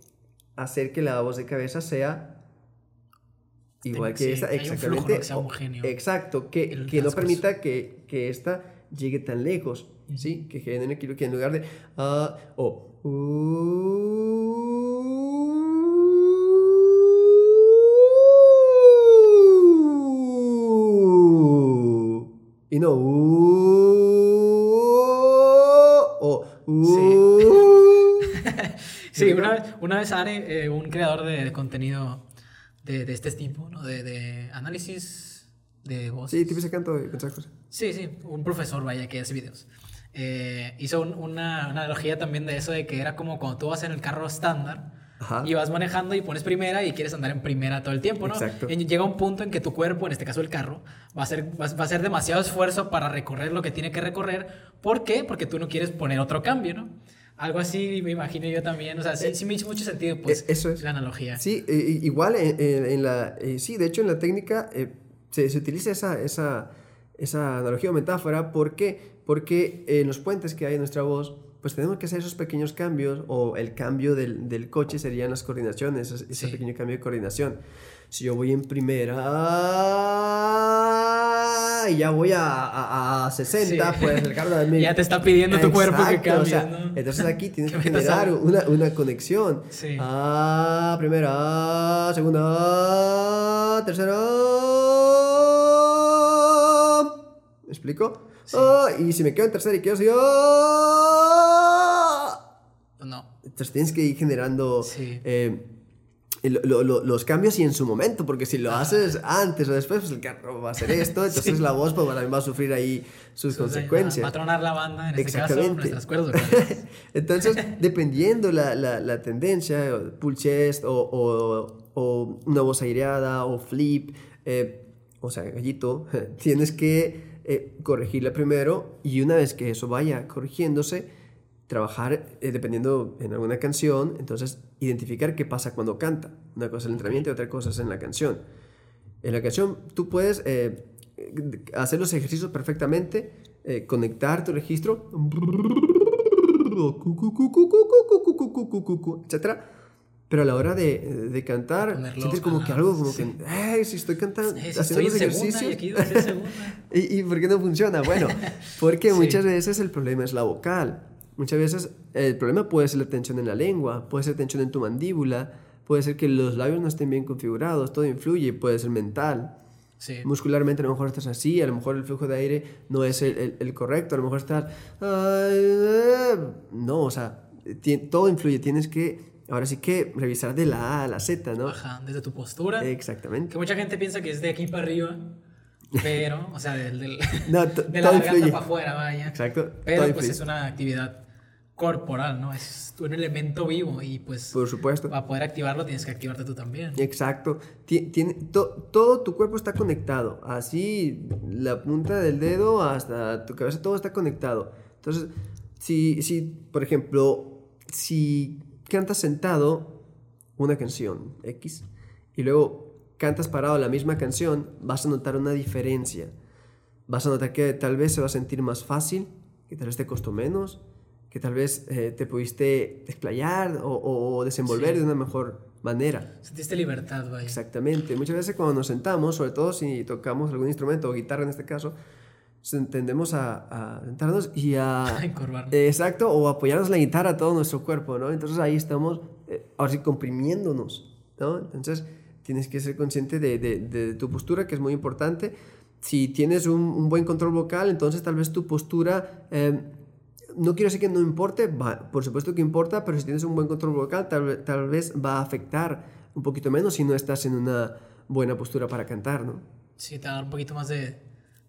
hacer que la voz de cabeza sea igual que esta. Exactamente. que sea o- homogéneo. Exacto. Que, que no permita que, que esta llegue tan lejos. ¿Sí? Que genere equilibrio. Que en lugar de. ah, o. uh, y no. uh, o. uh. Sí, una vez, una vez Are, eh, un creador de, de contenido de, de este tipo, ¿no? De, de análisis de voz. Sí, tipo ese canto y esas cosas. Sí, sí, un profesor, vaya, que hace videos. Eh, hizo un- una, analogía también de eso de que era como cuando tú vas en el carro estándar Ajá. y vas manejando y pones primera y quieres andar en primera todo el tiempo, ¿no? Exacto. Y llega un punto en que tu cuerpo, en este caso el carro, va a, hacer, va, va a hacer demasiado esfuerzo para recorrer lo que tiene que recorrer. ¿Por qué? Porque tú no quieres poner otro cambio, ¿no? Algo así me imagino yo también. O sea, sí, sí me hizo mucho sentido, pues, Eh, eso es. la analogía. Sí, eh, eh, igual en, la... eh, sí, de hecho en la técnica eh, se, se utiliza esa, esa, esa analogía o metáfora. ¿Por qué? Porque en los puentes que hay en nuestra voz, pues tenemos que hacer esos pequeños cambios o el cambio del, del coche serían las coordinaciones, ese, Sí. pequeño cambio de coordinación. Si yo voy en primera y ya voy a, a, a 60, Sí. pues el carro también... Ya te está pidiendo tu cuerpo que Exacto, o sea, ¿no? Entonces aquí tienes que generar una, una conexión. Sí. Ah, primera, segunda, tercera. ¿Me explico? Sí. Ah, y si me quedo en tercera y quiero así. ah, No. entonces tienes que ir generando Sí. eh, lo- lo- lo- los cambios y en su momento, porque si lo haces antes o después, pues el carro va a hacer esto, entonces Sí. la voz pues, también va a sufrir ahí sus Entonces, consecuencias. Va a tronar la banda, en este caso, Exactamente. cuerdas vocales. Entonces, dependiendo la, la, la tendencia, pull chest o, o, o una voz aireada o flip, eh, o sea, gallito, tienes que eh, corregirla primero y una vez que eso vaya corrigiéndose, trabajar eh, dependiendo en alguna canción, entonces identificar qué pasa cuando canta. Una cosa es el entrenamiento y otra cosa es en la canción. En la canción tú puedes eh, hacer los ejercicios perfectamente, eh, conectar tu registro, etcétera. Pero a la hora de, de cantar, Ponerlo, sientes como que ajá, algo, como sí. que, "Ay, si estoy cantando, Eh, si haciendo estoy los segunda y ejercicios. aquí voy a hacer segunda. ¿Y, ¿Y por qué no funciona? Bueno, porque Sí. muchas veces el problema es la vocal. Muchas veces el problema puede ser la tensión en la lengua, puede ser tensión en tu mandíbula, puede ser que los labios no estén bien configurados, todo influye, puede ser mental. Sí. Muscularmente a lo mejor estás así, a lo mejor el flujo de aire no es el, el- el correcto, a lo mejor estás... "Ay, eh". No, o sea, todo influye, tienes que, ahora sí que revisar de la A a la Z, ¿no? Ajá, desde tu postura. Exactamente. Que mucha gente piensa que es de aquí para arriba, pero, o sea, del, del- No, de la garganta para afuera, vaya. Exacto, Pero pues influye. es una actividad corporal, ¿no? Es un elemento vivo y pues Por supuesto. para poder activarlo tienes que activarte tú también. Exacto. Ti- Tiene, to- todo tu cuerpo está conectado. Así, la punta del dedo hasta tu cabeza, todo está conectado. Entonces, si, si por ejemplo, si cantas sentado una canción X y luego cantas parado la misma canción, vas a notar una diferencia. Vas a notar que tal vez se va a sentir más fácil, que tal vez te costó menos, que tal vez eh, te pudiste desplayar o, o desenvolver Sí. de una mejor manera. Sentiste libertad, vaya. Exactamente. Muchas veces cuando nos sentamos, sobre todo si tocamos algún instrumento o guitarra en este caso, tendemos a, a sentarnos y a... Encorvarnos. Exacto, o apoyarnos la guitarra a todo nuestro cuerpo, ¿no? Entonces ahí estamos, eh, ahora sí, comprimiéndonos, ¿no? Entonces tienes que ser consciente de, de- de tu postura, que es muy importante. Si tienes un, un buen control vocal, entonces tal vez tu postura... eh, no quiero decir que no importe, va- por supuesto que importa, pero si tienes un buen control vocal, tal, tal vez va a afectar un poquito menos si no estás en una buena postura para cantar, ¿no? Sí, te va a dar un poquito más de,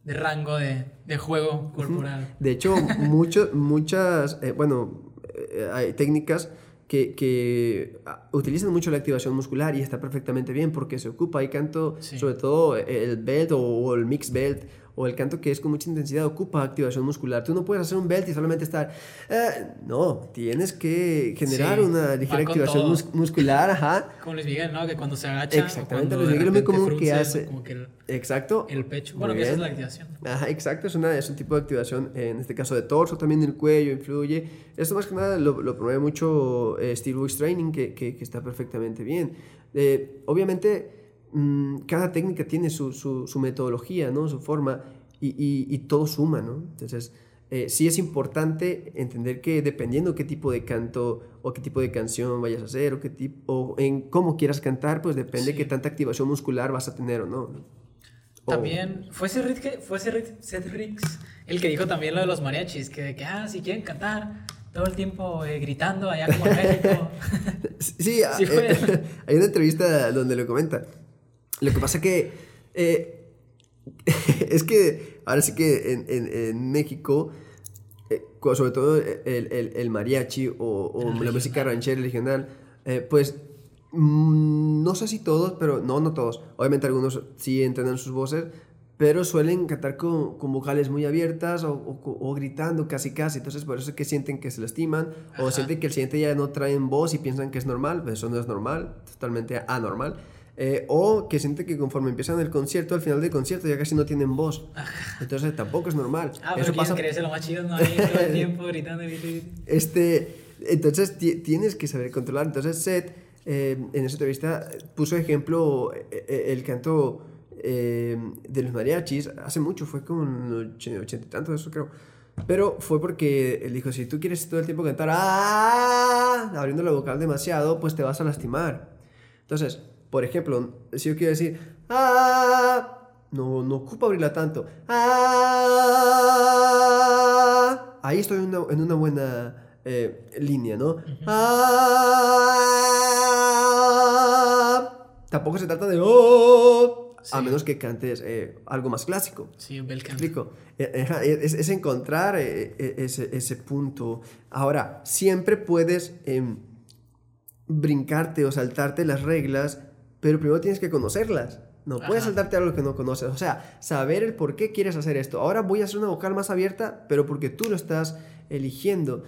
de rango de, de juego corporal. De hecho, mucho- muchas, eh, bueno, eh, hay técnicas que, que ah, utilizan mucho la activación muscular y está perfectamente bien porque se ocupa. Hay canto, Sí. sobre todo el belt o, o el mix belt o el canto que es con mucha intensidad, ocupa activación muscular. Tú no puedes hacer un belt y solamente estar... eh, no, tienes que generar Sí, una ligera activación mus- muscular, ajá. Como Luis Miguel, ¿no? Que cuando se agacha. Exactamente, Luis Miguel es muy común que hace- Como que el, Exacto. el pecho. Bueno, que esa es la activación. Ajá, exacto, es, una, es un tipo de activación, eh, en este caso de torso, también el cuello influye. Esto más que nada lo, lo promueve mucho eh, Steel Voice Training, que, que- que está perfectamente bien. Eh, obviamente, mm, cada técnica tiene su, su- su metodología, ¿no? su forma, y, y- y todo suma, ¿no? Entonces, eh, sí es importante entender que dependiendo qué tipo de canto o qué tipo de canción vayas a hacer o, qué tipo, o en cómo quieras cantar, pues depende Sí. qué tanta activación muscular vas a tener o no. O- También fue Cedric, que- fue Cedric, Cedric el que dijo también lo de los mariachis, que, que ah, si quieren cantar todo el tiempo eh, gritando allá como en México. Sí, Sí, eh, fue. hay una entrevista donde lo comenta. Lo que pasa que eh, es que ahora sí que en, en- en México, eh, sobre todo el, el- el mariachi o, o la regional. música ranchera regional, eh, pues mm, no sé si todos, pero no, no todos. Obviamente algunos sí entrenan sus voces, pero suelen cantar con, con vocales muy abiertas o, o- o gritando casi casi. Entonces por eso es que sienten que se lastiman o Ajá. sienten que el siguiente ya no traen voz y piensan que es normal, pues eso no es normal, totalmente anormal. Eh, o que sienten que conforme empiezan el concierto, al final del concierto ya casi no tienen voz. Entonces tampoco es normal. Ah, pero eso pasa creerse lo más chido, ¿no? Ahí todo el tiempo gritando. este, entonces ti- tienes que saber controlar. Entonces Seth eh, en esa entrevista puso ejemplo eh, eh, el canto eh, de los mariachis hace mucho, fue como en ochenta y tantos, eso creo. Pero fue porque él dijo, si tú quieres todo el tiempo cantar "Ah", abriendo la vocal demasiado, pues te vas a lastimar. Entonces, por ejemplo, si yo quiero decir "Ah", no, no ocupa abrirla tanto. "Ah", ahí estoy en una, en una buena eh, línea, ¿no? "Ah", tampoco se trata de "Oh", a menos que cantes eh, algo más clásico. Sí, un bel ¿Me canto. explico? Eh, ajá, Es, es encontrar eh, ese, ese punto. Ahora, siempre puedes em, brincarte o saltarte las reglas, pero primero tienes que conocerlas. No puedes Ajá. saltarte algo que no conoces. O sea, saber el por qué quieres hacer esto. Ahora voy a hacer una vocal más abierta, pero porque tú lo estás eligiendo.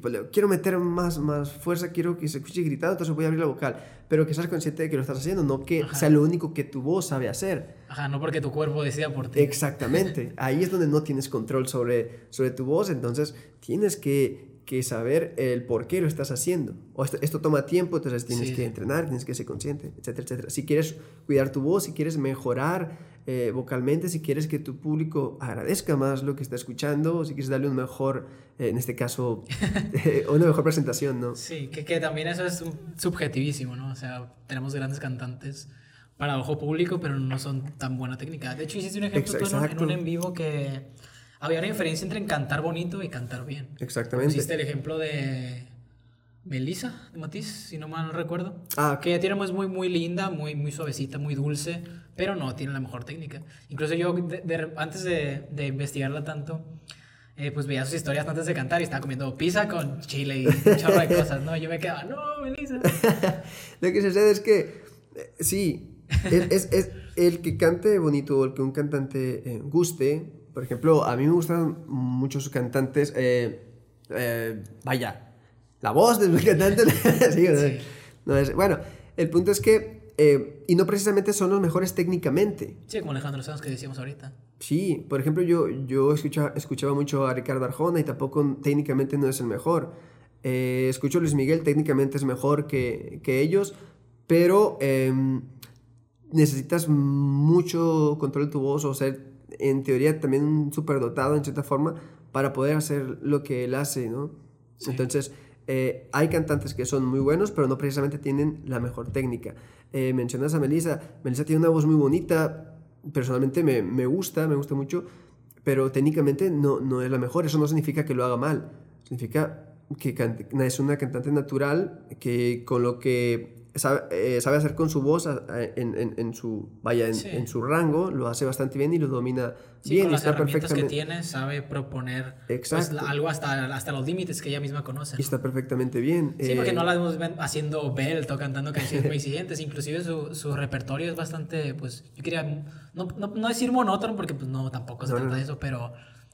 Pues, Quiero meter más, más fuerza, quiero que se escuche gritado, entonces voy a abrir la vocal. Pero que seas consciente de que lo estás haciendo, no que Ajá. sea lo único que tu voz sabe hacer. Ajá, no porque tu cuerpo decida por ti. Exactamente. Ahí es donde no tienes control sobre, sobre tu voz, entonces tienes que, que saber el por qué lo estás haciendo. O esto, esto toma tiempo, entonces tienes Sí, que entrenar, tienes que ser consciente, etcétera, etcétera. Si quieres cuidar tu voz, si quieres mejorar eh, vocalmente, si quieres que tu público agradezca más lo que está escuchando, o si quieres darle un mejor, eh, en este caso, eh, una mejor presentación, ¿no? Sí, que, que también eso es subjetivísimo, ¿no? O sea, tenemos grandes cantantes para ojo público, pero no son tan buena técnica. De hecho, hiciste un ejemplo tú en en, un en vivo que había una diferencia entre cantar bonito y cantar bien. Exactamente. Pusiste el ejemplo de Melissa, de Matiz, si no mal recuerdo. Ah, Que ella tiene una voz muy, muy linda, muy, muy suavecita, muy dulce, pero no tiene la mejor técnica. Incluso yo, de- de- antes de, de investigarla tanto, eh, pues veía sus historias antes de cantar y estaba comiendo pizza con chile y un chorro de cosas, ¿no? Yo me quedaba, no, Melissa. Lo que sucede es que, eh, sí, es, es, el que cante bonito o el que un cantante eh, guste. Por ejemplo, a mí me gustan muchos cantantes, vaya, la voz de los cantantes. sí, sí. No es, bueno, el punto es que eh, y no precisamente son los mejores técnicamente. Sí, como Alejandro Sanz que decíamos ahorita. Sí, por ejemplo, yo, yo escuchaba, escuchaba mucho a Ricardo Arjona y tampoco técnicamente no es el mejor. Eh, escucho a Luis Miguel, técnicamente es mejor que, que ellos, pero em, necesitas mucho control de tu voz o ser, en teoría, también un superdotado en cierta forma para poder hacer lo que él hace, ¿no? Entonces, eh, hay cantantes que son muy buenos, pero no precisamente tienen la mejor técnica. Eh, mencionas a Melissa. Melissa tiene una voz muy bonita. Personalmente me, me, gusta, me gusta mucho. Pero técnicamente no, no es la mejor. Eso no significa que lo haga mal. Significa que es una cantante natural que con lo que sabe, eh, sabe, hacer con su voz en, en, en su vaya en, en, su rango lo hace bastante bien y lo domina sí, bien con y las está herramientas perfectamente que tiene sabe proponer pues, algo hasta, hasta los límites que ella misma conoce y está perfectamente bien sí porque no la vemos haciendo belt o cantando canciones muy exigentes inclusive su, su, repertorio es bastante pues yo quería no, no, no decir monótono porque pues no tampoco se No, trata no. de eso pero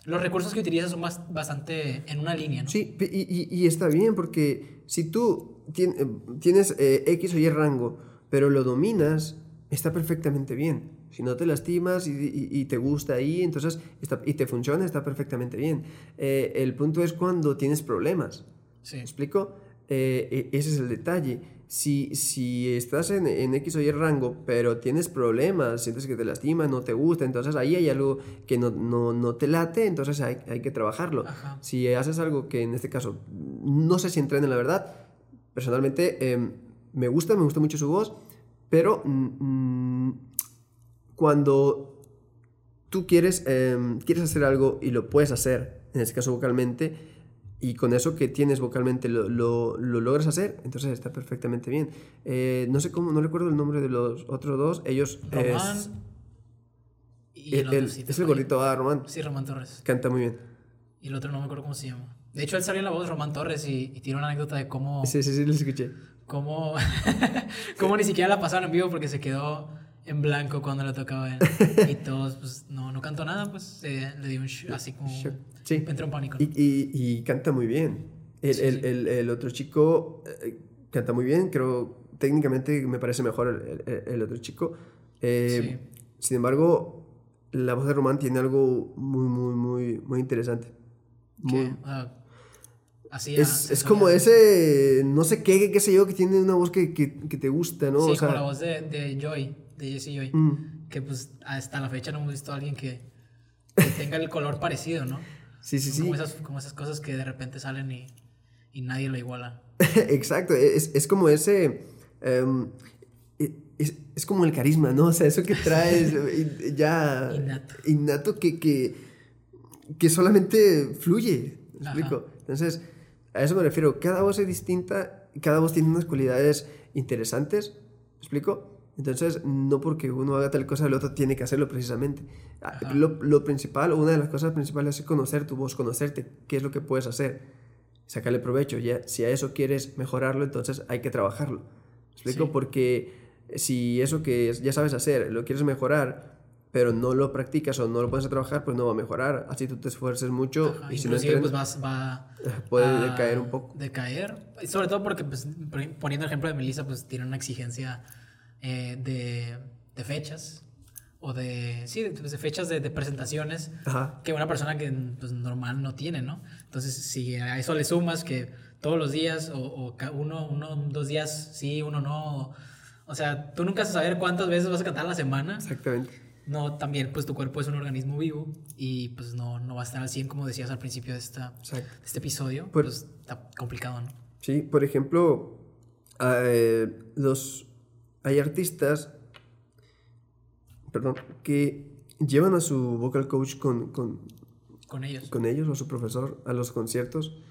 los recursos que utiliza son bas- bastante en una línea ¿no? Sí, y, y- y está bien porque si tú eh, tienes eh, X o Y rango, pero lo dominas, está perfectamente bien. Si no te lastimas y, y- y te gusta ahí, entonces está, y te funciona, está perfectamente bien. Eh, el punto es cuando tienes problemas. sí ¿Me explico? Eh, e- ese es el detalle. Si, si estás en, en X o Y rango, pero tienes problemas, sientes que te lastima, no te gusta, entonces ahí hay algo que no, no, no te late, entonces hay, hay que trabajarlo. Ajá. Si haces algo que en este caso, no sé si entrena la verdad, personalmente eh, me gusta, me gusta mucho su voz, pero mm, cuando tú quieres, eh, quieres hacer algo y lo puedes hacer, en este caso vocalmente, y con eso que tienes vocalmente lo, lo, lo logras hacer, entonces está perfectamente bien. Eh, no sé cómo, no recuerdo el nombre de los otros dos, ellos... Román es, y el el- otro sí es el gordito, ah, Román, sí Román Torres canta muy bien. y el otro no me acuerdo cómo se llama de hecho él salió en la voz de Román Torres y, y tiene una anécdota de cómo Sí, sí, sí, lo escuché. cómo, cómo ni siquiera la pasaron en vivo porque se quedó en blanco cuando le tocaba a él. Y todos, pues, no, no cantó nada, pues eh, le dio un sh- así como... Shock. Sí. Entró en pánico. Y, y, y canta muy bien. El, Sí, el, sí. El, el otro chico eh, canta muy bien, creo, técnicamente me parece mejor el, otro chico. Eh, Sin embargo, la voz de Román tiene algo muy, muy, muy, muy interesante. Muy- ah, así es, es como ese, no sé qué, qué sé yo, que tiene una voz que, que, que te gusta, ¿no? Sí, O sea, como la voz de, de Joy, de Jesse Joy. mm, Que pues hasta la fecha no hemos visto a alguien que, que tenga el color parecido, ¿no? sí, sí, sí. Como esas, como esas cosas que de repente salen y, y nadie lo iguala. Exacto, es, es como ese... em, es, es como el carisma, ¿no? O sea, eso que traes ya... Innato. Innato que, que, que solamente fluye. ¿me explico? Entonces, a eso me refiero. Cada voz es distinta, cada voz tiene unas cualidades interesantes. ¿Me explico? Entonces, no porque uno haga tal cosa, el otro tiene que hacerlo precisamente. Ah. Lo, lo principal, una de las cosas principales es conocer tu voz, conocerte, qué es lo que puedes hacer, sacarle provecho. Ya, si a eso quieres mejorarlo, entonces hay que trabajarlo. ¿Me explico? Sí. Porque si eso que ya sabes hacer lo quieres mejorar, pero no lo practicas o no lo pones a trabajar, pues no va a mejorar. Así tú te esfuerces mucho Ajá, y si no pues entrenas, vas, va puede a decaer un poco. Decaer. Sobre todo porque, pues, poniendo el ejemplo de Melissa, pues tiene una exigencia eh, de, de fechas o de, sí, de, de fechas de, de presentaciones Ajá. que una persona que pues, normal no tiene, ¿no? Entonces, si a eso le sumas que todos los días o, o uno, uno, dos días sí, uno no, o sea, tú nunca vas a saber cuántas veces vas a cantar a la semana. Exactamente. No, también pues tu cuerpo es un organismo vivo y pues no, no va a estar al 100 como decías al principio de, esta, de este episodio. Por- pues está complicado, ¿no? Sí, por ejemplo, eh, los, hay artistas, perdón, que llevan a su vocal coach con, con, Con ellos. con ellos o su profesor a los conciertos.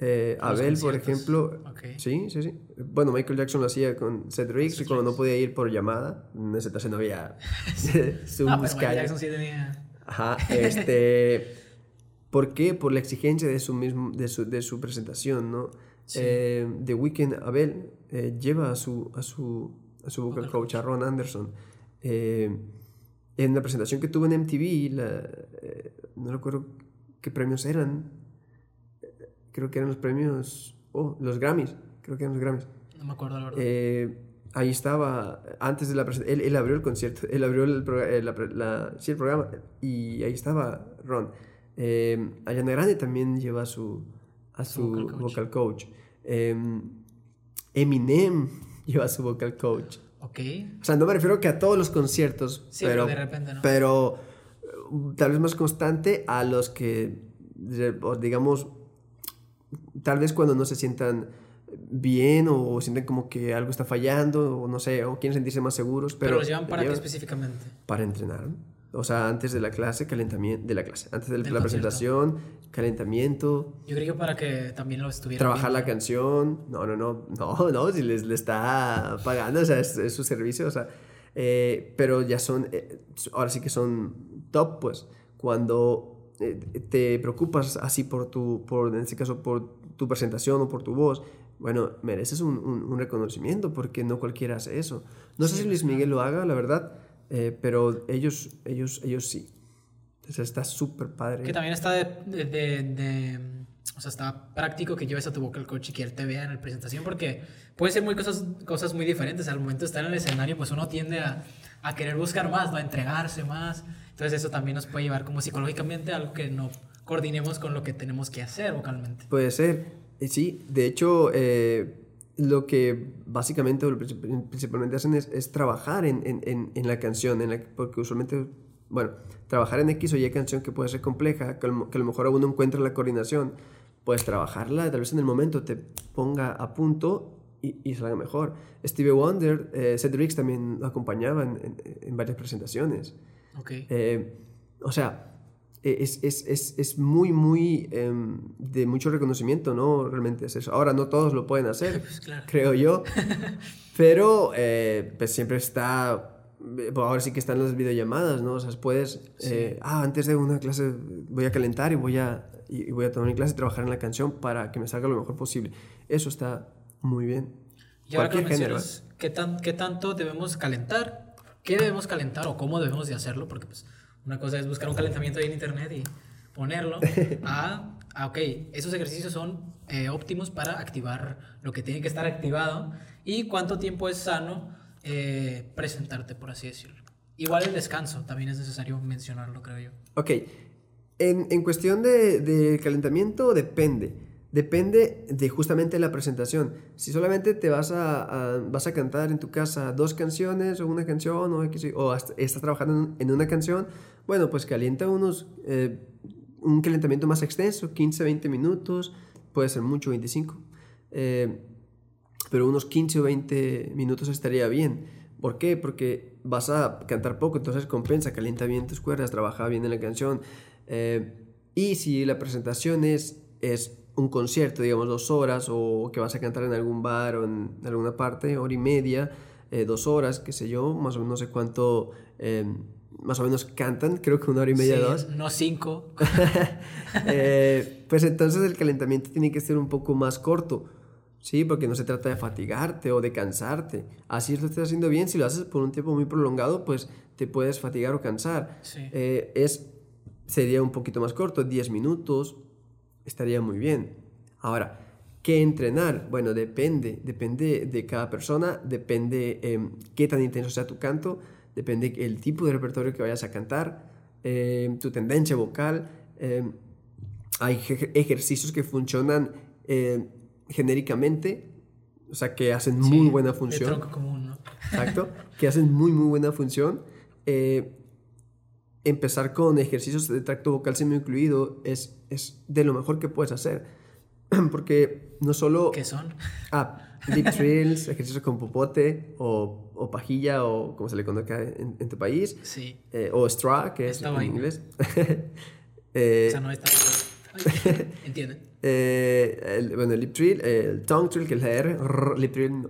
Eh, Abel, por ejemplo, sí, sí, sí. Bueno, Michael Jackson lo hacía con Seth Riggs y cuando no podía ir por llamada, en ese entonces no había Ah, pero Michael. Jackson sí tenía... Ajá, este. ¿Por qué? Por la exigencia de su, mismo, de su, de su presentación, ¿no? Sí. Eh, The Weeknd, Abel, eh, lleva a su, a su, su vocal coach, a Ron Anderson. Eh, en la presentación que tuvo en MTV, la, eh, no recuerdo qué premios eran. Creo que eran los premios, oh, los Grammys, creo que eran los Grammys. No me acuerdo la verdad. Eh, ahí estaba, antes de la presentación, él, él abrió el concierto, él abrió el, progra- eh, la pre- la- sí, el programa y ahí estaba Ron. Eh, Ariana Grande también lleva a su, a Su su vocal coach. vocal coach. Eh, Eminem lleva a su vocal coach. ok. O sea, no me refiero que a todos los conciertos, Sí, pero, pero de repente, ¿no? pero eh, tal vez más constante a los que, digamos, tal vez cuando no se sientan bien o sienten como que algo está fallando o no sé, o quieren sentirse más seguros, Pero, pero, los llevan para qué llevan específicamente. para entrenar. O sea, antes de la clase, calentamiento, de la clase, antes de Del la concierto. presentación, calentamiento, Yo creo que para que también lo estuvieran trabajar la viendo. canción. No, no, no, no, no, si les le está pagando, o sea, es, es su servicio, o sea, eh, pero ya son, eh, ahora sí que son top, pues, cuando eh, te preocupas así por tu, por, en este caso, por tu presentación o por tu voz, bueno, mereces un, un- un reconocimiento porque no cualquiera hace eso. No sé Sí, si Luis. Miguel lo haga, la verdad, eh, pero ellos, ellos, ellos sí. Entonces está súper padre. Que también está de, de, de- de- O sea, está práctico que lleves a tu vocal coach y que él te vea en la presentación porque pueden ser muy cosas, cosas muy diferentes. Al momento de estar en el escenario, pues uno tiende a, a querer buscar más, ¿no? a entregarse más. Entonces eso también nos puede llevar como psicológicamente a algo que no coordinemos con lo que tenemos que hacer vocalmente. Puede ser, Eh, sí. De hecho, eh, lo que básicamente o principalmente hacen es, es trabajar en, en- en- la canción, en la- porque usualmente, bueno, trabajar en X o Y canción que puede ser compleja, que, a lo- que a lo mejor uno encuentra la coordinación, puedes trabajarla, tal vez en el momento te ponga a punto y, y salga mejor. Stevie Wonder, eh, Cedric Riggs también lo acompañaba en, en- varias presentaciones. Ok. Eh, o sea, es, es, es, es muy, muy em, de mucho reconocimiento, ¿no? Realmente es eso. Ahora, no todos lo pueden hacer, Pues claro. creo yo, pero eh, pues siempre está, eh, ahora sí que están las videollamadas, ¿no? O sea, puedes, eh, ah, antes de una clase voy a calentar y voy a, y voy a tomar mi clase y trabajar en la canción para que me salga lo mejor posible. Eso está muy bien. Y ahora que género, ¿eh? ¿qué, tan, ¿qué tanto debemos calentar? ¿Qué debemos calentar o cómo debemos de hacerlo? Porque pues una cosa es buscar un calentamiento ahí en internet y ponerlo. a, a, ok, esos ejercicios son eh, óptimos para activar lo que tiene que estar activado y cuánto tiempo es sano eh, presentarte, por así decirlo. Igual el descanso, también es necesario mencionarlo, creo yo. Ok, en, en cuestión de, de calentamiento depende. Depende de justamente la presentación. Si solamente te vas a, a- vas a cantar en tu casa dos canciones o una canción o, o hasta- estás trabajando en una canción, bueno, pues calienta unos, eh, un calentamiento más extenso, 15, 20 minutos, puede ser mucho, 25. eh, pero unos 15 o 20 minutos estaría bien. ¿Por qué? Porque vas a cantar poco, entonces compensa, calienta bien tus cuerdas, trabaja bien en la canción. eh, y si la presentación es, es un concierto, digamos, dos horas, o que vas a cantar en algún bar o en alguna parte, hora y media, dos horas, qué sé yo, más o menos no sé cuánto, más o menos cantan, creo que una hora y media, Sí, dos. No cinco. Eh, pues entonces el calentamiento tiene que ser un poco más corto, ¿sí? Porque no se trata de fatigarte o de cansarte. Así lo estás haciendo bien, si lo haces por un tiempo muy prolongado, pues te puedes fatigar o cansar. Sí. Eh, es, sería un poquito más corto, 10 minutos, estaría muy bien. Ahora, ¿qué entrenar? Bueno, depende, depende de cada persona, depende em, qué tan intenso sea tu canto, depende el tipo de repertorio que vayas a cantar, em, tu tendencia vocal. em, hay ej- ejercicios que funcionan em, genéricamente, o sea, que hacen muy Sí, buena de función. tronco común, ¿no? Exacto, que hacen muy muy buena función. Eh, empezar con ejercicios de tracto vocal semi incluido es, es de lo mejor que puedes hacer. Porque no solo... ¿Qué son? Ah, lip trills, ejercicios con popote o, o pajilla o como se le conoce acá en, en tu país. Sí. eh, o straw, que es Estaba en ahí. inglés. Eh, O sea, no está. ¿Entienden? eh, el, bueno, el lip trill, el tongue trill, que es la R, rrr, lip trill,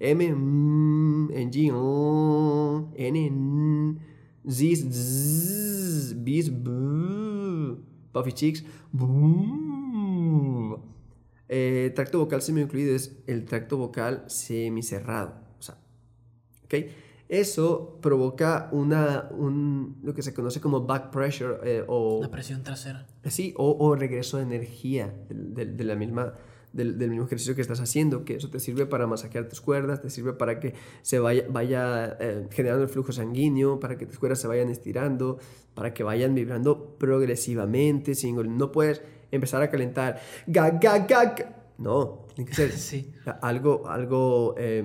M, mm, N, G, oh, N, N, Z, Z, B, B, Puffy Cheeks. Eh, tracto vocal semi-incluido es el tracto vocal semicerrado. O sea, ¿ok? Eso provoca una, un, lo que se conoce como back pressure eh, o... La presión trasera. Sí, o, o regreso de energía de, de, de la misma, del, del, mismo ejercicio que estás haciendo, que eso te sirve para masajear tus cuerdas, te sirve para que se vaya, vaya eh, generando el flujo sanguíneo, para que tus cuerdas se vayan estirando, para que vayan vibrando progresivamente, sin, no puedes empezar a calentar, gag, gag, gag. No, tiene que ser sí. algo, algo eh,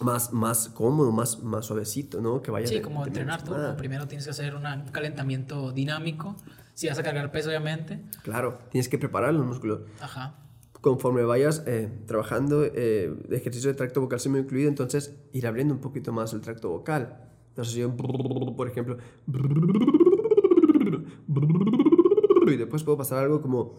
más, más cómodo, más, más suavecito, ¿no? Que vaya sí, como entrenar tú. Ah. Primero tienes que hacer una, un calentamiento dinámico. Si vas a cargar peso, obviamente. Claro, tienes que preparar los músculos. Ajá. Conforme vayas eh, trabajando eh, ejercicio de tracto vocal semi incluido, entonces ir abriendo un poquito más el tracto vocal. Entonces yo, por ejemplo, y después puedo pasar algo como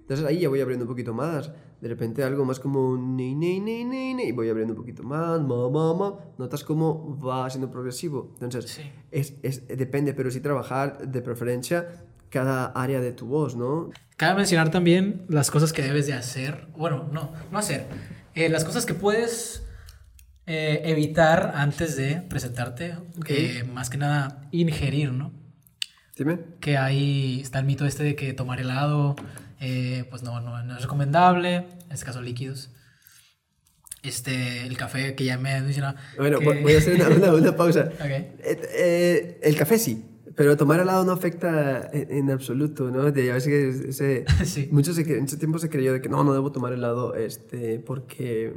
entonces ahí ya voy abriendo un poquito más. De repente algo más como ni ni ni ni ni y voy abriendo un poquito más ma ma ma. Notas cómo va siendo progresivo. Entonces sí. es, es, depende pero sí trabajar de preferencia cada área de tu voz no cabe mencionar también las cosas que debes de hacer. Bueno no no hacer. Eh, las cosas que puedes eh, evitar antes de presentarte, Okay. eh, más que nada ingerir, ¿no? dime Que ahí está el mito este de que tomar helado, eh, pues no, no, no es recomendable, en este caso líquidos. Este, el café que ya me mencionaba. bueno que... voy a hacer una, una, una pausa okay. Eh, eh, el café sí, pero tomar helado no afecta en, en absoluto, ¿no? De, a veces que se, sí. mucho, se, mucho tiempo se creyó de que no, no debo tomar helado este, porque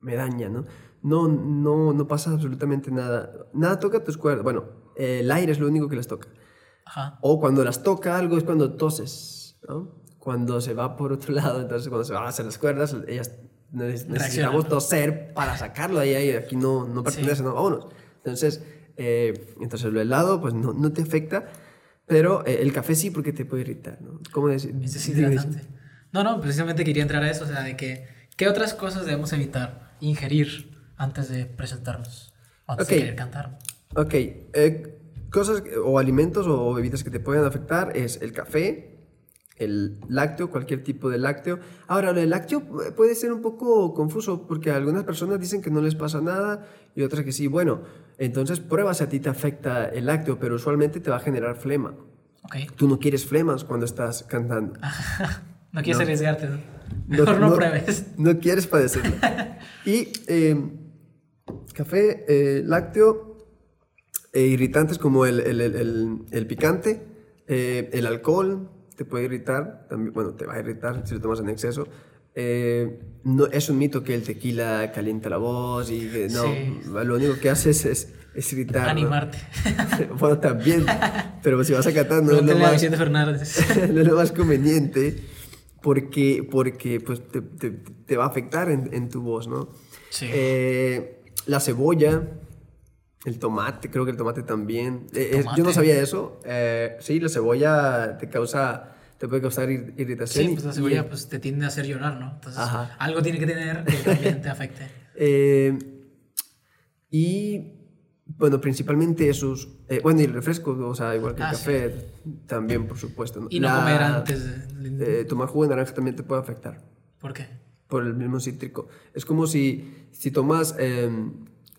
me daña, ¿no? No, no, no pasa absolutamente nada. Nada toca tus cuerdas. Bueno, el aire es lo único que les toca. Ajá. O cuando las toca algo es cuando toses, ¿no? Cuando se va por otro lado, entonces cuando se van a hacer las cuerdas, ellas necesitamos Reacciona. toser para sacarlo de ahí, aquí no, no pertenece, Sí. no, vámonos. Entonces, eh, entonces lo helado pues no, no te afecta, pero eh, el café sí porque te puede irritar, ¿no? ¿Cómo decir? Es deshidratante. No, no, precisamente quería entrar a eso, o sea, de que, ¿qué otras cosas debemos evitar ingerir antes de presentarnos? Antes Ok. de querer cantar. Ok, eh, cosas o alimentos o bebidas que te pueden afectar es el café, el lácteo, cualquier tipo de lácteo. Ahora, lo del lácteo pu- puede ser un poco confuso porque algunas personas dicen que no les pasa nada y otras que sí. Bueno, entonces prueba si a ti te afecta el lácteo, pero usualmente te va a generar flema. Ok. Tú no quieres flemas cuando estás cantando. No quieres No. arriesgarte, ¿no? Mejor no, pruebes. No quieres padecerlo. y eh, café, eh, lácteo, eh, irritantes como el, el- el- el- picante, eh, el alcohol te puede irritar, también, bueno, te va a irritar si lo tomas en exceso. Eh, no, es un mito que el tequila calienta la voz y que no, Sí. lo único que haces es, es irritar. ¿no? Animarte. bueno, también, pero si vas a cantar no es lo más no es lo más conveniente porque, porque pues, te, te- te va a afectar en, en tu voz, ¿no? Sí. Eh, la cebolla, el tomate, creo que el tomate también. Eh, es- yo no sabía eso. Eh, sí, la cebolla te causa, te puede causar ir- irritación. Sí, pues la cebolla pues, te tiende a hacer llorar, ¿no? Entonces, Ajá. algo tiene que tener que también te afecte. Eh, y bueno, principalmente esos. eh, bueno, y el refresco, o sea, igual que el Ah, café, también, por supuesto. Y no La- comer antes. de- eh, tomar jugo de naranja también te puede afectar ¿Por qué? Por el mismo cítrico. Es como si, si tomas eh,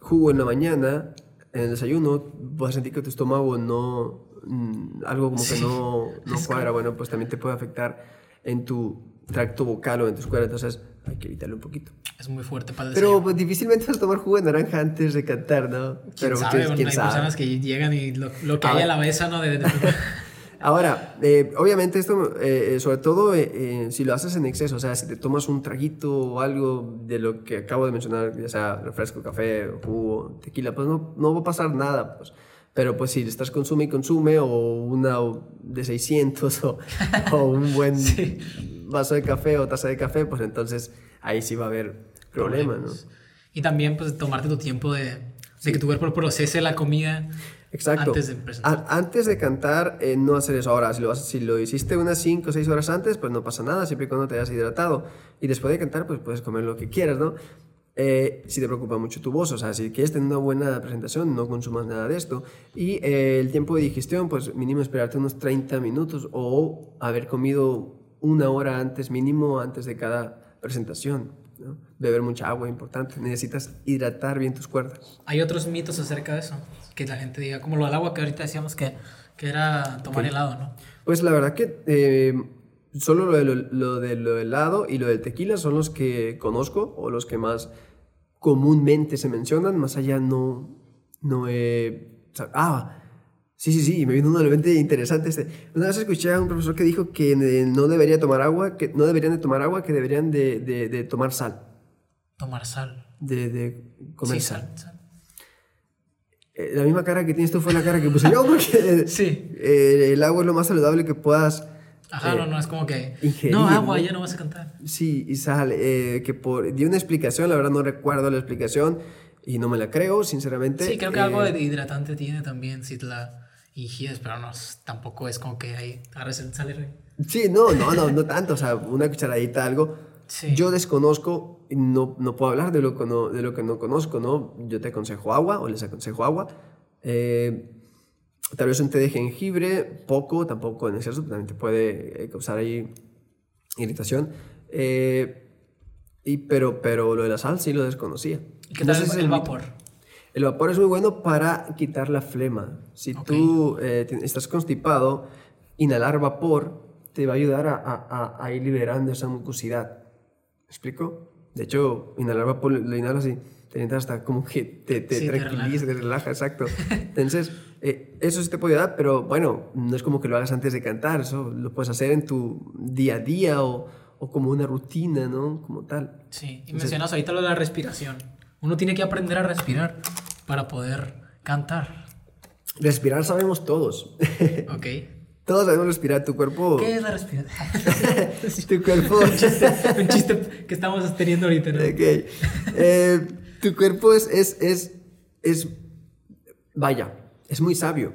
jugo en la mañana, en el desayuno, vas a sentir que tu estómago no. mm, algo como que Sí. no, no Es cuadra. Bueno, pues también te puede afectar en tu tracto vocal o en tus cuerdas. Entonces hay que evitarlo un poquito. Es muy fuerte para el Pero desayuno. pues, difícilmente vas a tomar jugo de naranja antes de cantar, ¿no? ¿Quién Pero sabe? quién- Bueno, quién hay sabe. personas que llegan y lo, lo que hay a la mesa, ¿no? De, de- Ahora, eh, obviamente esto, eh, eh, sobre todo eh, eh, si lo haces en exceso, o sea, si te tomas un traguito o algo de lo que acabo de mencionar, ya sea refresco, café, jugo, tequila, pues no, no va a pasar nada, pues. Pero pues si estás consume y consume, o una de 600, o, o un buen Sí. vaso de café o taza de café, pues entonces ahí sí va a haber problema, ¿no? Y también, pues, tomarte tu tiempo de, de que tu cuerpo procese la comida Exacto. antes de presentar. Antes de cantar, eh, no hacer eso. Ahora, si lo, si lo hiciste unas 5 o 6 horas antes, pues no pasa nada, siempre y cuando te hayas hidratado. Y después de cantar, pues puedes comer lo que quieras, ¿no? eh, si te preocupa mucho tu voz, o sea, si quieres tener una buena presentación, no consumas nada de esto. Y eh, el tiempo de digestión, pues mínimo esperarte unos 30 minutos o haber comido una hora antes, mínimo antes de cada presentación. ¿no? Beber mucha agua, importante. Necesitas hidratar bien tus cuerdas. Hay otros mitos acerca de eso, que la gente diga, como lo del agua que ahorita decíamos que, que era tomar helado, ¿no? Pues la verdad que eh, solo lo de lo, lo de lo helado y lo del tequila son los que conozco o los que más comúnmente se mencionan, más allá no, no o sea, ah, sí, sí, sí, me vino uno de mente interesante. Este. Una vez escuché a un profesor que dijo que eh, no debería tomar agua, que no deberían de tomar agua, que deberían de, de, de tomar sal, Tomar sal. de, de comer sí, sal. sal. Eh, la misma cara que tienes tú fue la cara que puse yo, porque Sí. eh, el agua es lo más saludable que puedas... Ajá, eh, no, no, es como que... ingerir, no, agua, ¿no? ya no vas a cantar. Sí, y sal, eh, que por... Di una explicación, la verdad no recuerdo la explicación y no me la creo, sinceramente. Sí, creo que algo de hidratante tiene también si te la ingieres, pero no, tampoco es como que ahí agarres el sal y re- Sí, no, no, no, no tanto, o sea, una cucharadita, algo. Sí. Yo desconozco, no, no puedo hablar de lo, que no, de lo que no conozco, ¿no? Yo te aconsejo agua, o les aconsejo agua. Eh, tal vez un té de jengibre, poco, tampoco en exceso, también te puede eh, causar ahí irritación. Eh, y, pero, pero lo de la sal sí lo desconocía. ¿Y qué tal si el, el vapor? el vapor es muy bueno para quitar la flema. Si Ok. tú eh, estás constipado, inhalar vapor te va a ayudar a, a- a- a ir liberando esa mucosidad. ¿Me explico? De hecho, inhalar vapor lo inhalas y te sientes hasta como que te, te Sí, te tranquiliza, te relaja, exacto. Entonces, eh, eso sí te puede ayudar, pero bueno, no es como que lo hagas antes de cantar, eso lo puedes hacer en tu día a día o, o como una rutina, ¿no? Como tal. Sí, y mencionas ahorita lo de la respiración. Uno tiene que aprender a respirar para poder cantar. Respirar sabemos todos. ¿Ok? Todos sabemos respirar. Tu cuerpo... ¿Qué es la respiración? Tu cuerpo... un, chiste, un chiste que estamos teniendo ahorita, ¿no? Ok. Eh, tu cuerpo es, es, es, es, vaya, es muy sabio.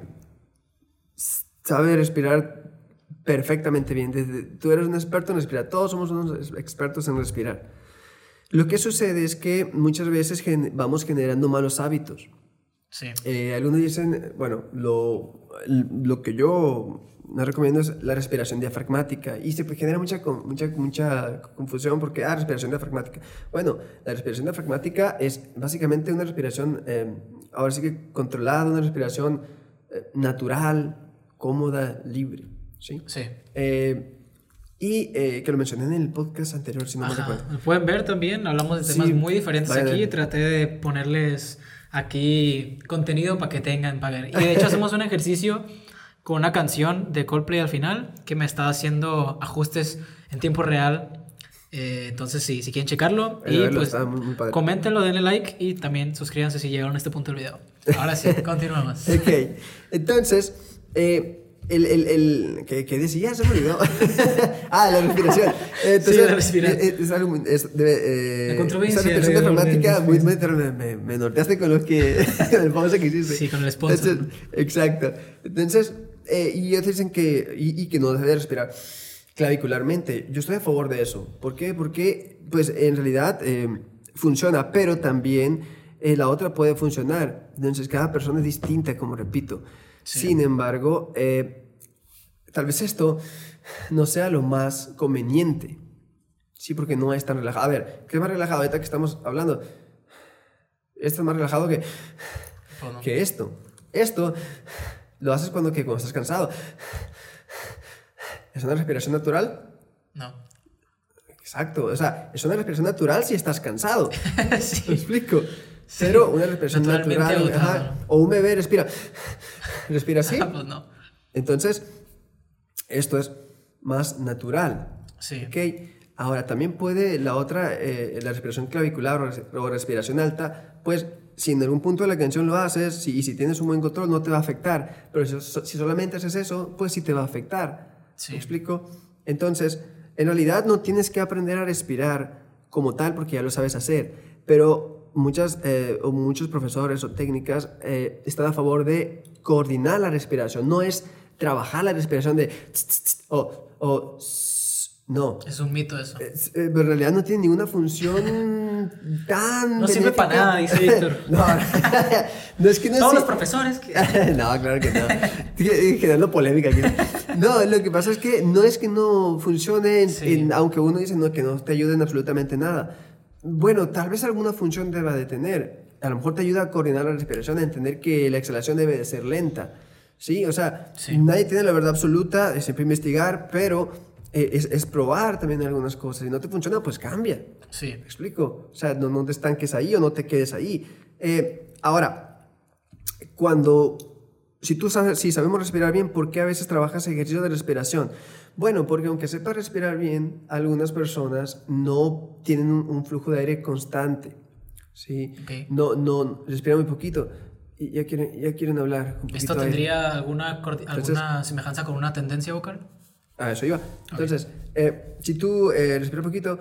Sabe respirar perfectamente bien. Desde- tú eres un experto en respirar. Todos somos unos expertos en respirar. Lo que sucede es que muchas veces gen- vamos generando malos hábitos. Sí. Eh, algunos dicen, bueno, lo, lo que yo me recomiendo es la respiración diafragmática y se genera mucha, mucha, mucha confusión porque, ah, respiración diafragmática. Bueno, la respiración diafragmática es básicamente una respiración, eh, ahora sí que controlada, una respiración eh, natural, cómoda, libre, ¿sí? Sí. Eh, y eh, que lo mencioné en el podcast anterior, si no me Ajá. recuerdo. Lo pueden ver también, hablamos de Sí, temas muy diferentes vayan. aquí. Traté de ponerles aquí contenido para que tengan, para ver. Y de hecho hacemos un ejercicio con una canción de Coldplay al final que me está haciendo ajustes en tiempo real. Eh, entonces sí, si quieren checarlo y verlo pues muy- muy coméntenlo, denle like y también suscríbanse si llegaron a este punto del video. Ahora sí, continuamos. Ok, entonces, eh, el, el, el ¿qué, qué decía? Se me olvidó. ah, la respiración. Entonces, Sí, la respiración. eh, Es, algo es- debe, eh, La controversia esa de la muy, me, me, me norteaste con lo que, con el famoso que hiciste. Sí, con el sponsor. Entonces, exacto. Entonces, eh, y ellos dicen que, y, y que no debe respirar clavicularmente. Yo estoy a favor de eso. ¿Por qué? Porque, pues, en realidad eh, funciona, pero también eh, la otra puede funcionar. Entonces, cada persona es distinta, como repito. Sí. Sin embargo, eh, tal vez esto no sea lo más conveniente. Sí, porque no es tan relajado. A ver, ¿qué es más relajado ahorita que estamos hablando? Esto es más relajado que, no. que esto. Esto lo haces cuando, que, cuando estás cansado. ¿Es una respiración natural? No. Exacto. O sea, es una respiración natural si estás cansado. ¿Me sí. explico? Pero una respiración natural. ajá, O un bebé respira. Respira así. pues no. Entonces, esto es más natural. Sí. ¿ok? Ahora, también puede la otra, eh, la respiración clavicular o, res- o respiración alta, pues si en algún punto de la canción lo haces si- y si tienes un buen control no te va a afectar, pero si, si solamente haces eso, pues sí te va a afectar. Sí. ¿Me explico? Entonces, en realidad no tienes que aprender a respirar como tal porque ya lo sabes hacer, pero muchas, eh, o muchos profesores o técnicas eh, están a favor de coordinar la respiración, no es trabajar la respiración de tss, tss, tss, o, o, No. Es un mito eso. Es- eh, pero en realidad no tiene ninguna función tan. No sirve para nada, dice Víctor. no, no es que no Todos los profesores que... no, claro que no. Estoy Generando polémica aquí. No, lo que pasa es que no es que no funcione, en- Sí. en- aunque uno dice no, que no te ayude en absolutamente nada. Bueno, tal vez alguna función deba de tener. A lo mejor te ayuda a coordinar la respiración, a entender que la exhalación debe de ser lenta. Sí, o sea, Sí. nadie tiene la verdad absoluta, es siempre investigar, pero eh, es, es probar también algunas cosas. Si no te funciona, pues cambia. Sí. ¿Me explico? O sea, no, no te estanques ahí o no te quedes ahí. Eh, ahora, cuando, si tú sabes, si sabemos respirar bien, ¿por qué a veces trabajas ejercicio de respiración? Bueno, porque aunque sepas respirar bien, algunas personas no tienen un, un flujo de aire constante. ¿sí? Ok. No, no, respiran muy poquito y ya quieren, ya quieren hablar. un ¿Esto tendría alguna, cordi- alguna semejanza con una tendencia vocal? A eso iba. Entonces, eh, si tú eh, respiras poquito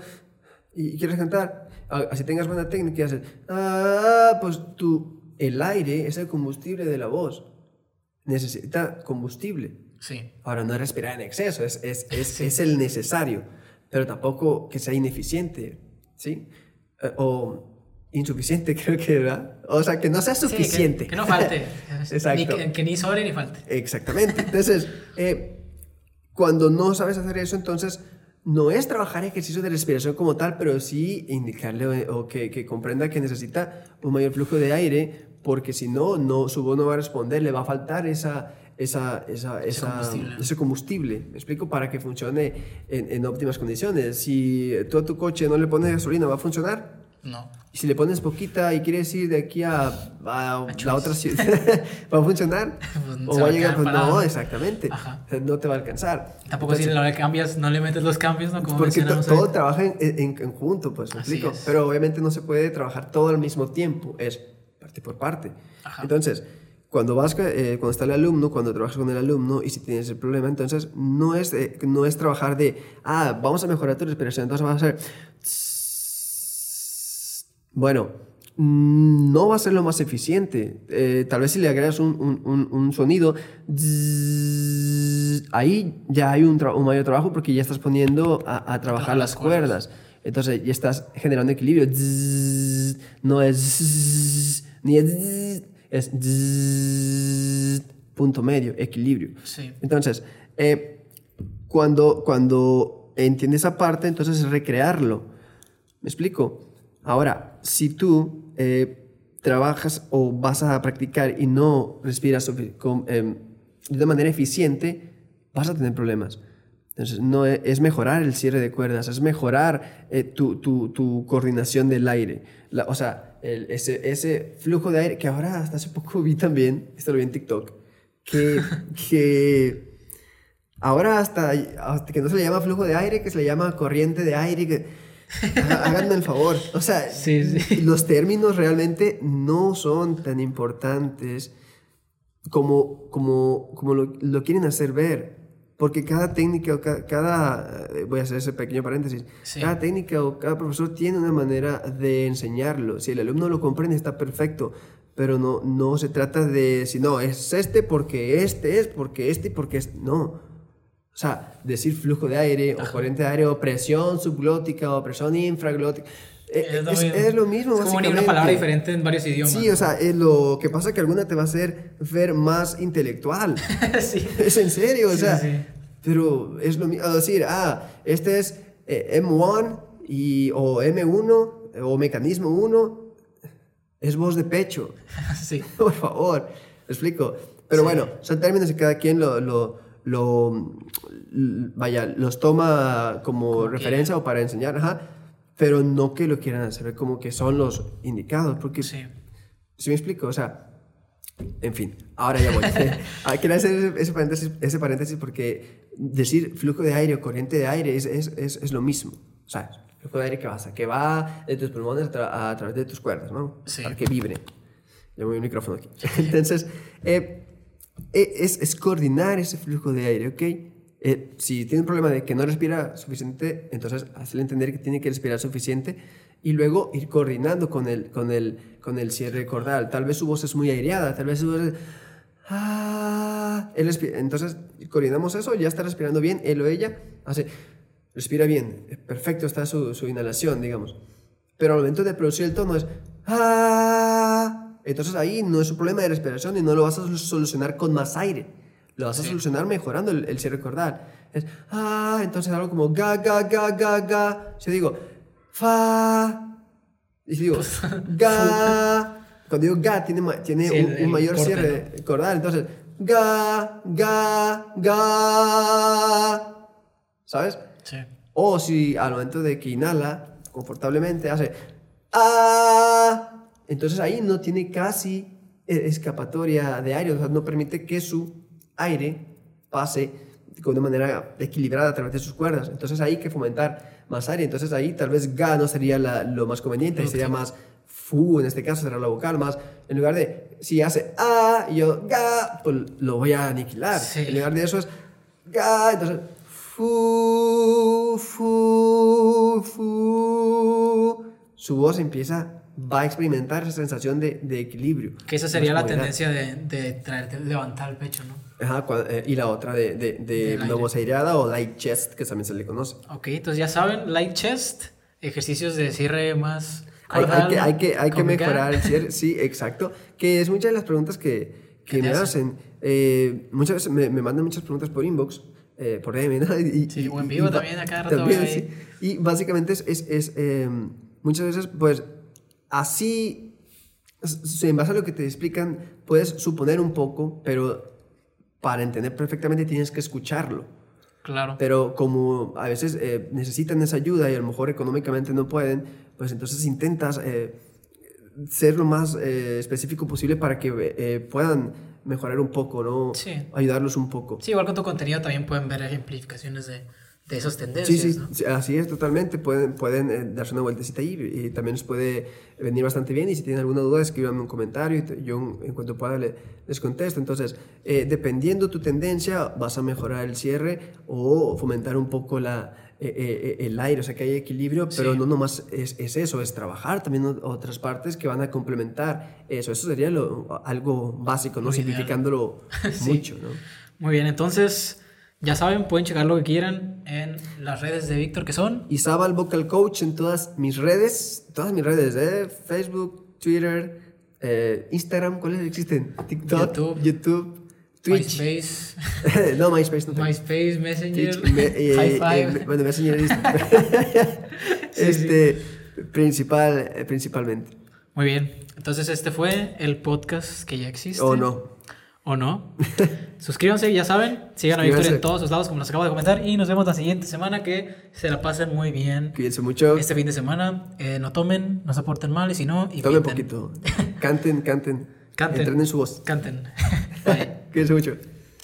y quieres cantar, a- así tengas buena técnica y haces, ah, pues tú, el aire es el combustible de la voz. Necesita combustible. Sí. Ahora, no es respirar en exceso, es, es, es, es el necesario, pero tampoco que sea ineficiente, ¿sí? Eh, o insuficiente, creo que, ¿verdad? O sea, que no sea Sí, que- suficiente. que, no falte. Exacto. Ni que, que ni sobre ni falte. Exactamente. Entonces, eh, cuando no sabes hacer eso, entonces no es trabajar ejercicio de respiración como tal, pero sí indicarle o, o que, que comprenda que necesita un mayor flujo de aire, porque si no, no su voz no va a responder, le va a faltar esa, esa, esa, esa- combustible. ese combustible. ¿Me explico? Para que funcione en, en óptimas condiciones. Si tú a tu coche no le pones gasolina, ¿va a funcionar? No. Y si le pones poquita y quieres ir de aquí a, a la Choice. otra ciudad, ¿va a funcionar? Pues o va a a llegar, pues no, ¿no? exactamente. Ajá. No te va a alcanzar. Tampoco si a la hora que cambias, no le metes los cambios, ¿no? Como Porque todo ahorita. trabaja en, en- en conjunto, pues, ¿me explico? Pero obviamente no se puede trabajar todo al mismo tiempo, es parte por parte. Ajá. Entonces, cuando vas, eh, cuando está el alumno, cuando trabajas con el alumno y si tienes el problema, entonces no es, de- no es trabajar de, ah, vamos a mejorar tu respiración, entonces vas a hacer... Bueno, no va a ser lo más eficiente. Eh, tal vez si le agregas un, un- un- un sonido, ahí ya hay un, tra- mayor trabajo porque ya estás poniendo a, a trabajar las cuerdas. Entonces ya estás generando equilibrio. No es ni es es punto medio, equilibrio. Sí. Entonces, eh, cuando, cuando entiendes esa parte, entonces es recrearlo. ¿Me explico? Ahora, si tú eh, trabajas o vas a practicar y no respiras con, em, de manera eficiente, vas a tener problemas. Entonces, no e- es mejorar el cierre de cuerdas, es mejorar eh, tu, tu- tu coordinación del aire. La- o sea, el- ese, ese flujo de aire que ahora hasta hace poco vi también, esto lo vi en TikTok, que, que ahora hasta, hasta que no se le llama flujo de aire, que se le llama corriente de aire, que háganme el favor. O sea, Sí, sí. los términos realmente no son tan importantes como, como, como lo, lo quieren hacer ver. Porque cada técnica o ca- cada, eh, voy a hacer ese pequeño paréntesis, Sí. cada técnica o cada profesor tiene una manera de enseñarlo. Si el alumno lo comprende está perfecto, pero no, no se trata de si no, es este porque este es, porque este y porque este. No. O sea, decir flujo de aire o corriente de aire o presión subglótica o presión infraglótica. Eh, Es lo es, mismo. es lo mismo. Es como una palabra diferente en varios idiomas. Sí, o sea, lo que pasa es que alguna te va a hacer ver más intelectual. sí. es en serio, o sea. sí. Pero es lo mismo. decir, ah, este es eh, M1 y, o M1 o mecanismo 1. Es voz de pecho. sí. Por favor, ¿me explico? Pero bueno, son términos que cada quien lo, lo, lo- vaya, los toma como, Como referencia o para enseñar, ajá, pero no que lo quieran hacer como que son los indicados, porque Sí. ¿Sí me explico? O sea, en fin, ahora ya voy. Ah, Quería hacer ese, paréntesis, ese paréntesis porque decir flujo de aire o corriente de aire es, es, es, es lo mismo. O sea, flujo de aire que pasa, que va de tus pulmones a, tra- a través de tus cuerdas, ¿no? Sí. Para que vibre. Le voy el micrófono aquí. Entonces, eh, eh, es, es coordinar ese flujo de aire, ¿ok? Eh, si tiene un problema de que no respira suficiente, entonces hazle entender que tiene que respirar suficiente y luego ir coordinando con el, con el, con el cierre cordal. Tal vez su voz es muy aireada, tal vez su voz es... Ah, él entonces coordinamos eso, ya está respirando bien, él o ella hace... respira bien, eh, perfecto está su, su inhalación, digamos. Pero al momento de producir el tono es ah, entonces ahí no es un problema de respiración y no lo vas a solucionar con más aire. Lo vas a solucionar mejorando el, el cierre cordal. Es ah, entonces algo como ga, ga, ga, ga, ga. Si digo fa, y si digo ga, cuando digo ga tiene, tiene Sí, un, el- un mayor corte, cierre cordal. Entonces ga, ga, ga. ¿Sabes? Sí. O si al momento de que inhala confortablemente hace ah, entonces ahí no tiene casi eh, escapatoria de aire, o sea, no permite que su aire pase de una manera equilibrada a través de sus cuerdas. Entonces ahí hay que fomentar más aire. Entonces ahí tal vez ga no sería la- lo más conveniente, sería más fu, en este caso será la vocal, más en lugar de si hace a y yo ga, pues lo voy a aniquilar. Sí. En lugar de eso es ga, entonces fu, fu, fu. Su voz empieza, va a experimentar esa sensación de, de equilibrio. Que esa sería la tendencia de, de traerte, levantar el pecho, ¿no? Ajá, eh, y la otra de, de, de aire. voz aireada o light chest, que también se le conoce. Ok, entonces ya saben, light chest, ejercicios de cierre más Hay, que, hay que, hay que mejorar el cierre, sí, exacto. Que es muchas de las preguntas que, que ¿Qué te me hacen? Eh, muchas veces me, me mandan muchas preguntas por inbox, eh, por DM, ¿no? Y, Sí, y- o en vivo y también, a cada rato también, sí. Y básicamente es, es, es, eh, muchas veces, pues, así, en base a lo que te explican, puedes suponer un poco, pero para entender perfectamente tienes que escucharlo. Claro. Pero como a veces eh, necesitan esa ayuda y a lo mejor económicamente no pueden, pues entonces intentas eh, ser lo más eh, específico posible para que puedan mejorar un poco, ¿no? Sí. Ayudarlos un poco. Sí, igual con tu contenido también pueden ver ejemplificaciones de, de esas tendencias, Sí, sí, ¿no? sí, así es totalmente. Pueden, pueden eh, darse una vueltecita ahí y también les puede venir bastante bien. Y si tienen alguna duda, escríbanme un comentario y yo en cuanto pueda le- les contesto. Entonces, eh, dependiendo tu tendencia, vas a mejorar el cierre o fomentar un poco la, eh, eh, eh, el aire, o sea que hay equilibrio, pero Sí. no nomás es, es eso, es trabajar también otras partes que van a complementar eso. Eso sería lo- algo básico, ¿no? Simplificándolo mucho, ¿no? Muy bien, entonces, ya saben, pueden checar lo que quieran en las redes de Víctor, que son Isabel Vocal Coach en todas mis redes, todas mis redes, ¿eh? Facebook, Twitter, eh, Instagram, ¿cuáles existen? TikTok, YouTube. YouTube, Twitch. MySpace, no, MySpace no tengo. MySpace, Messenger, Twitch, me- eh, High eh, Five. me- bueno, Messenger es- Sí, este, principal, eh, principalmente. Muy bien, entonces este fue el podcast que ya existe. O no. ¿O no? Suscríbanse, ya saben. Sigan a Víctor en todos los lados, como les acabo de comentar. Y nos vemos la siguiente semana. Que se la pasen muy bien. Cuídense mucho. Este fin de semana. Eh, no tomen, no se porten mal. Y si no, y Tomen pinten. poquito. Canten, canten. Canten. Entrenen su voz. Canten. Bye. Cuídense mucho.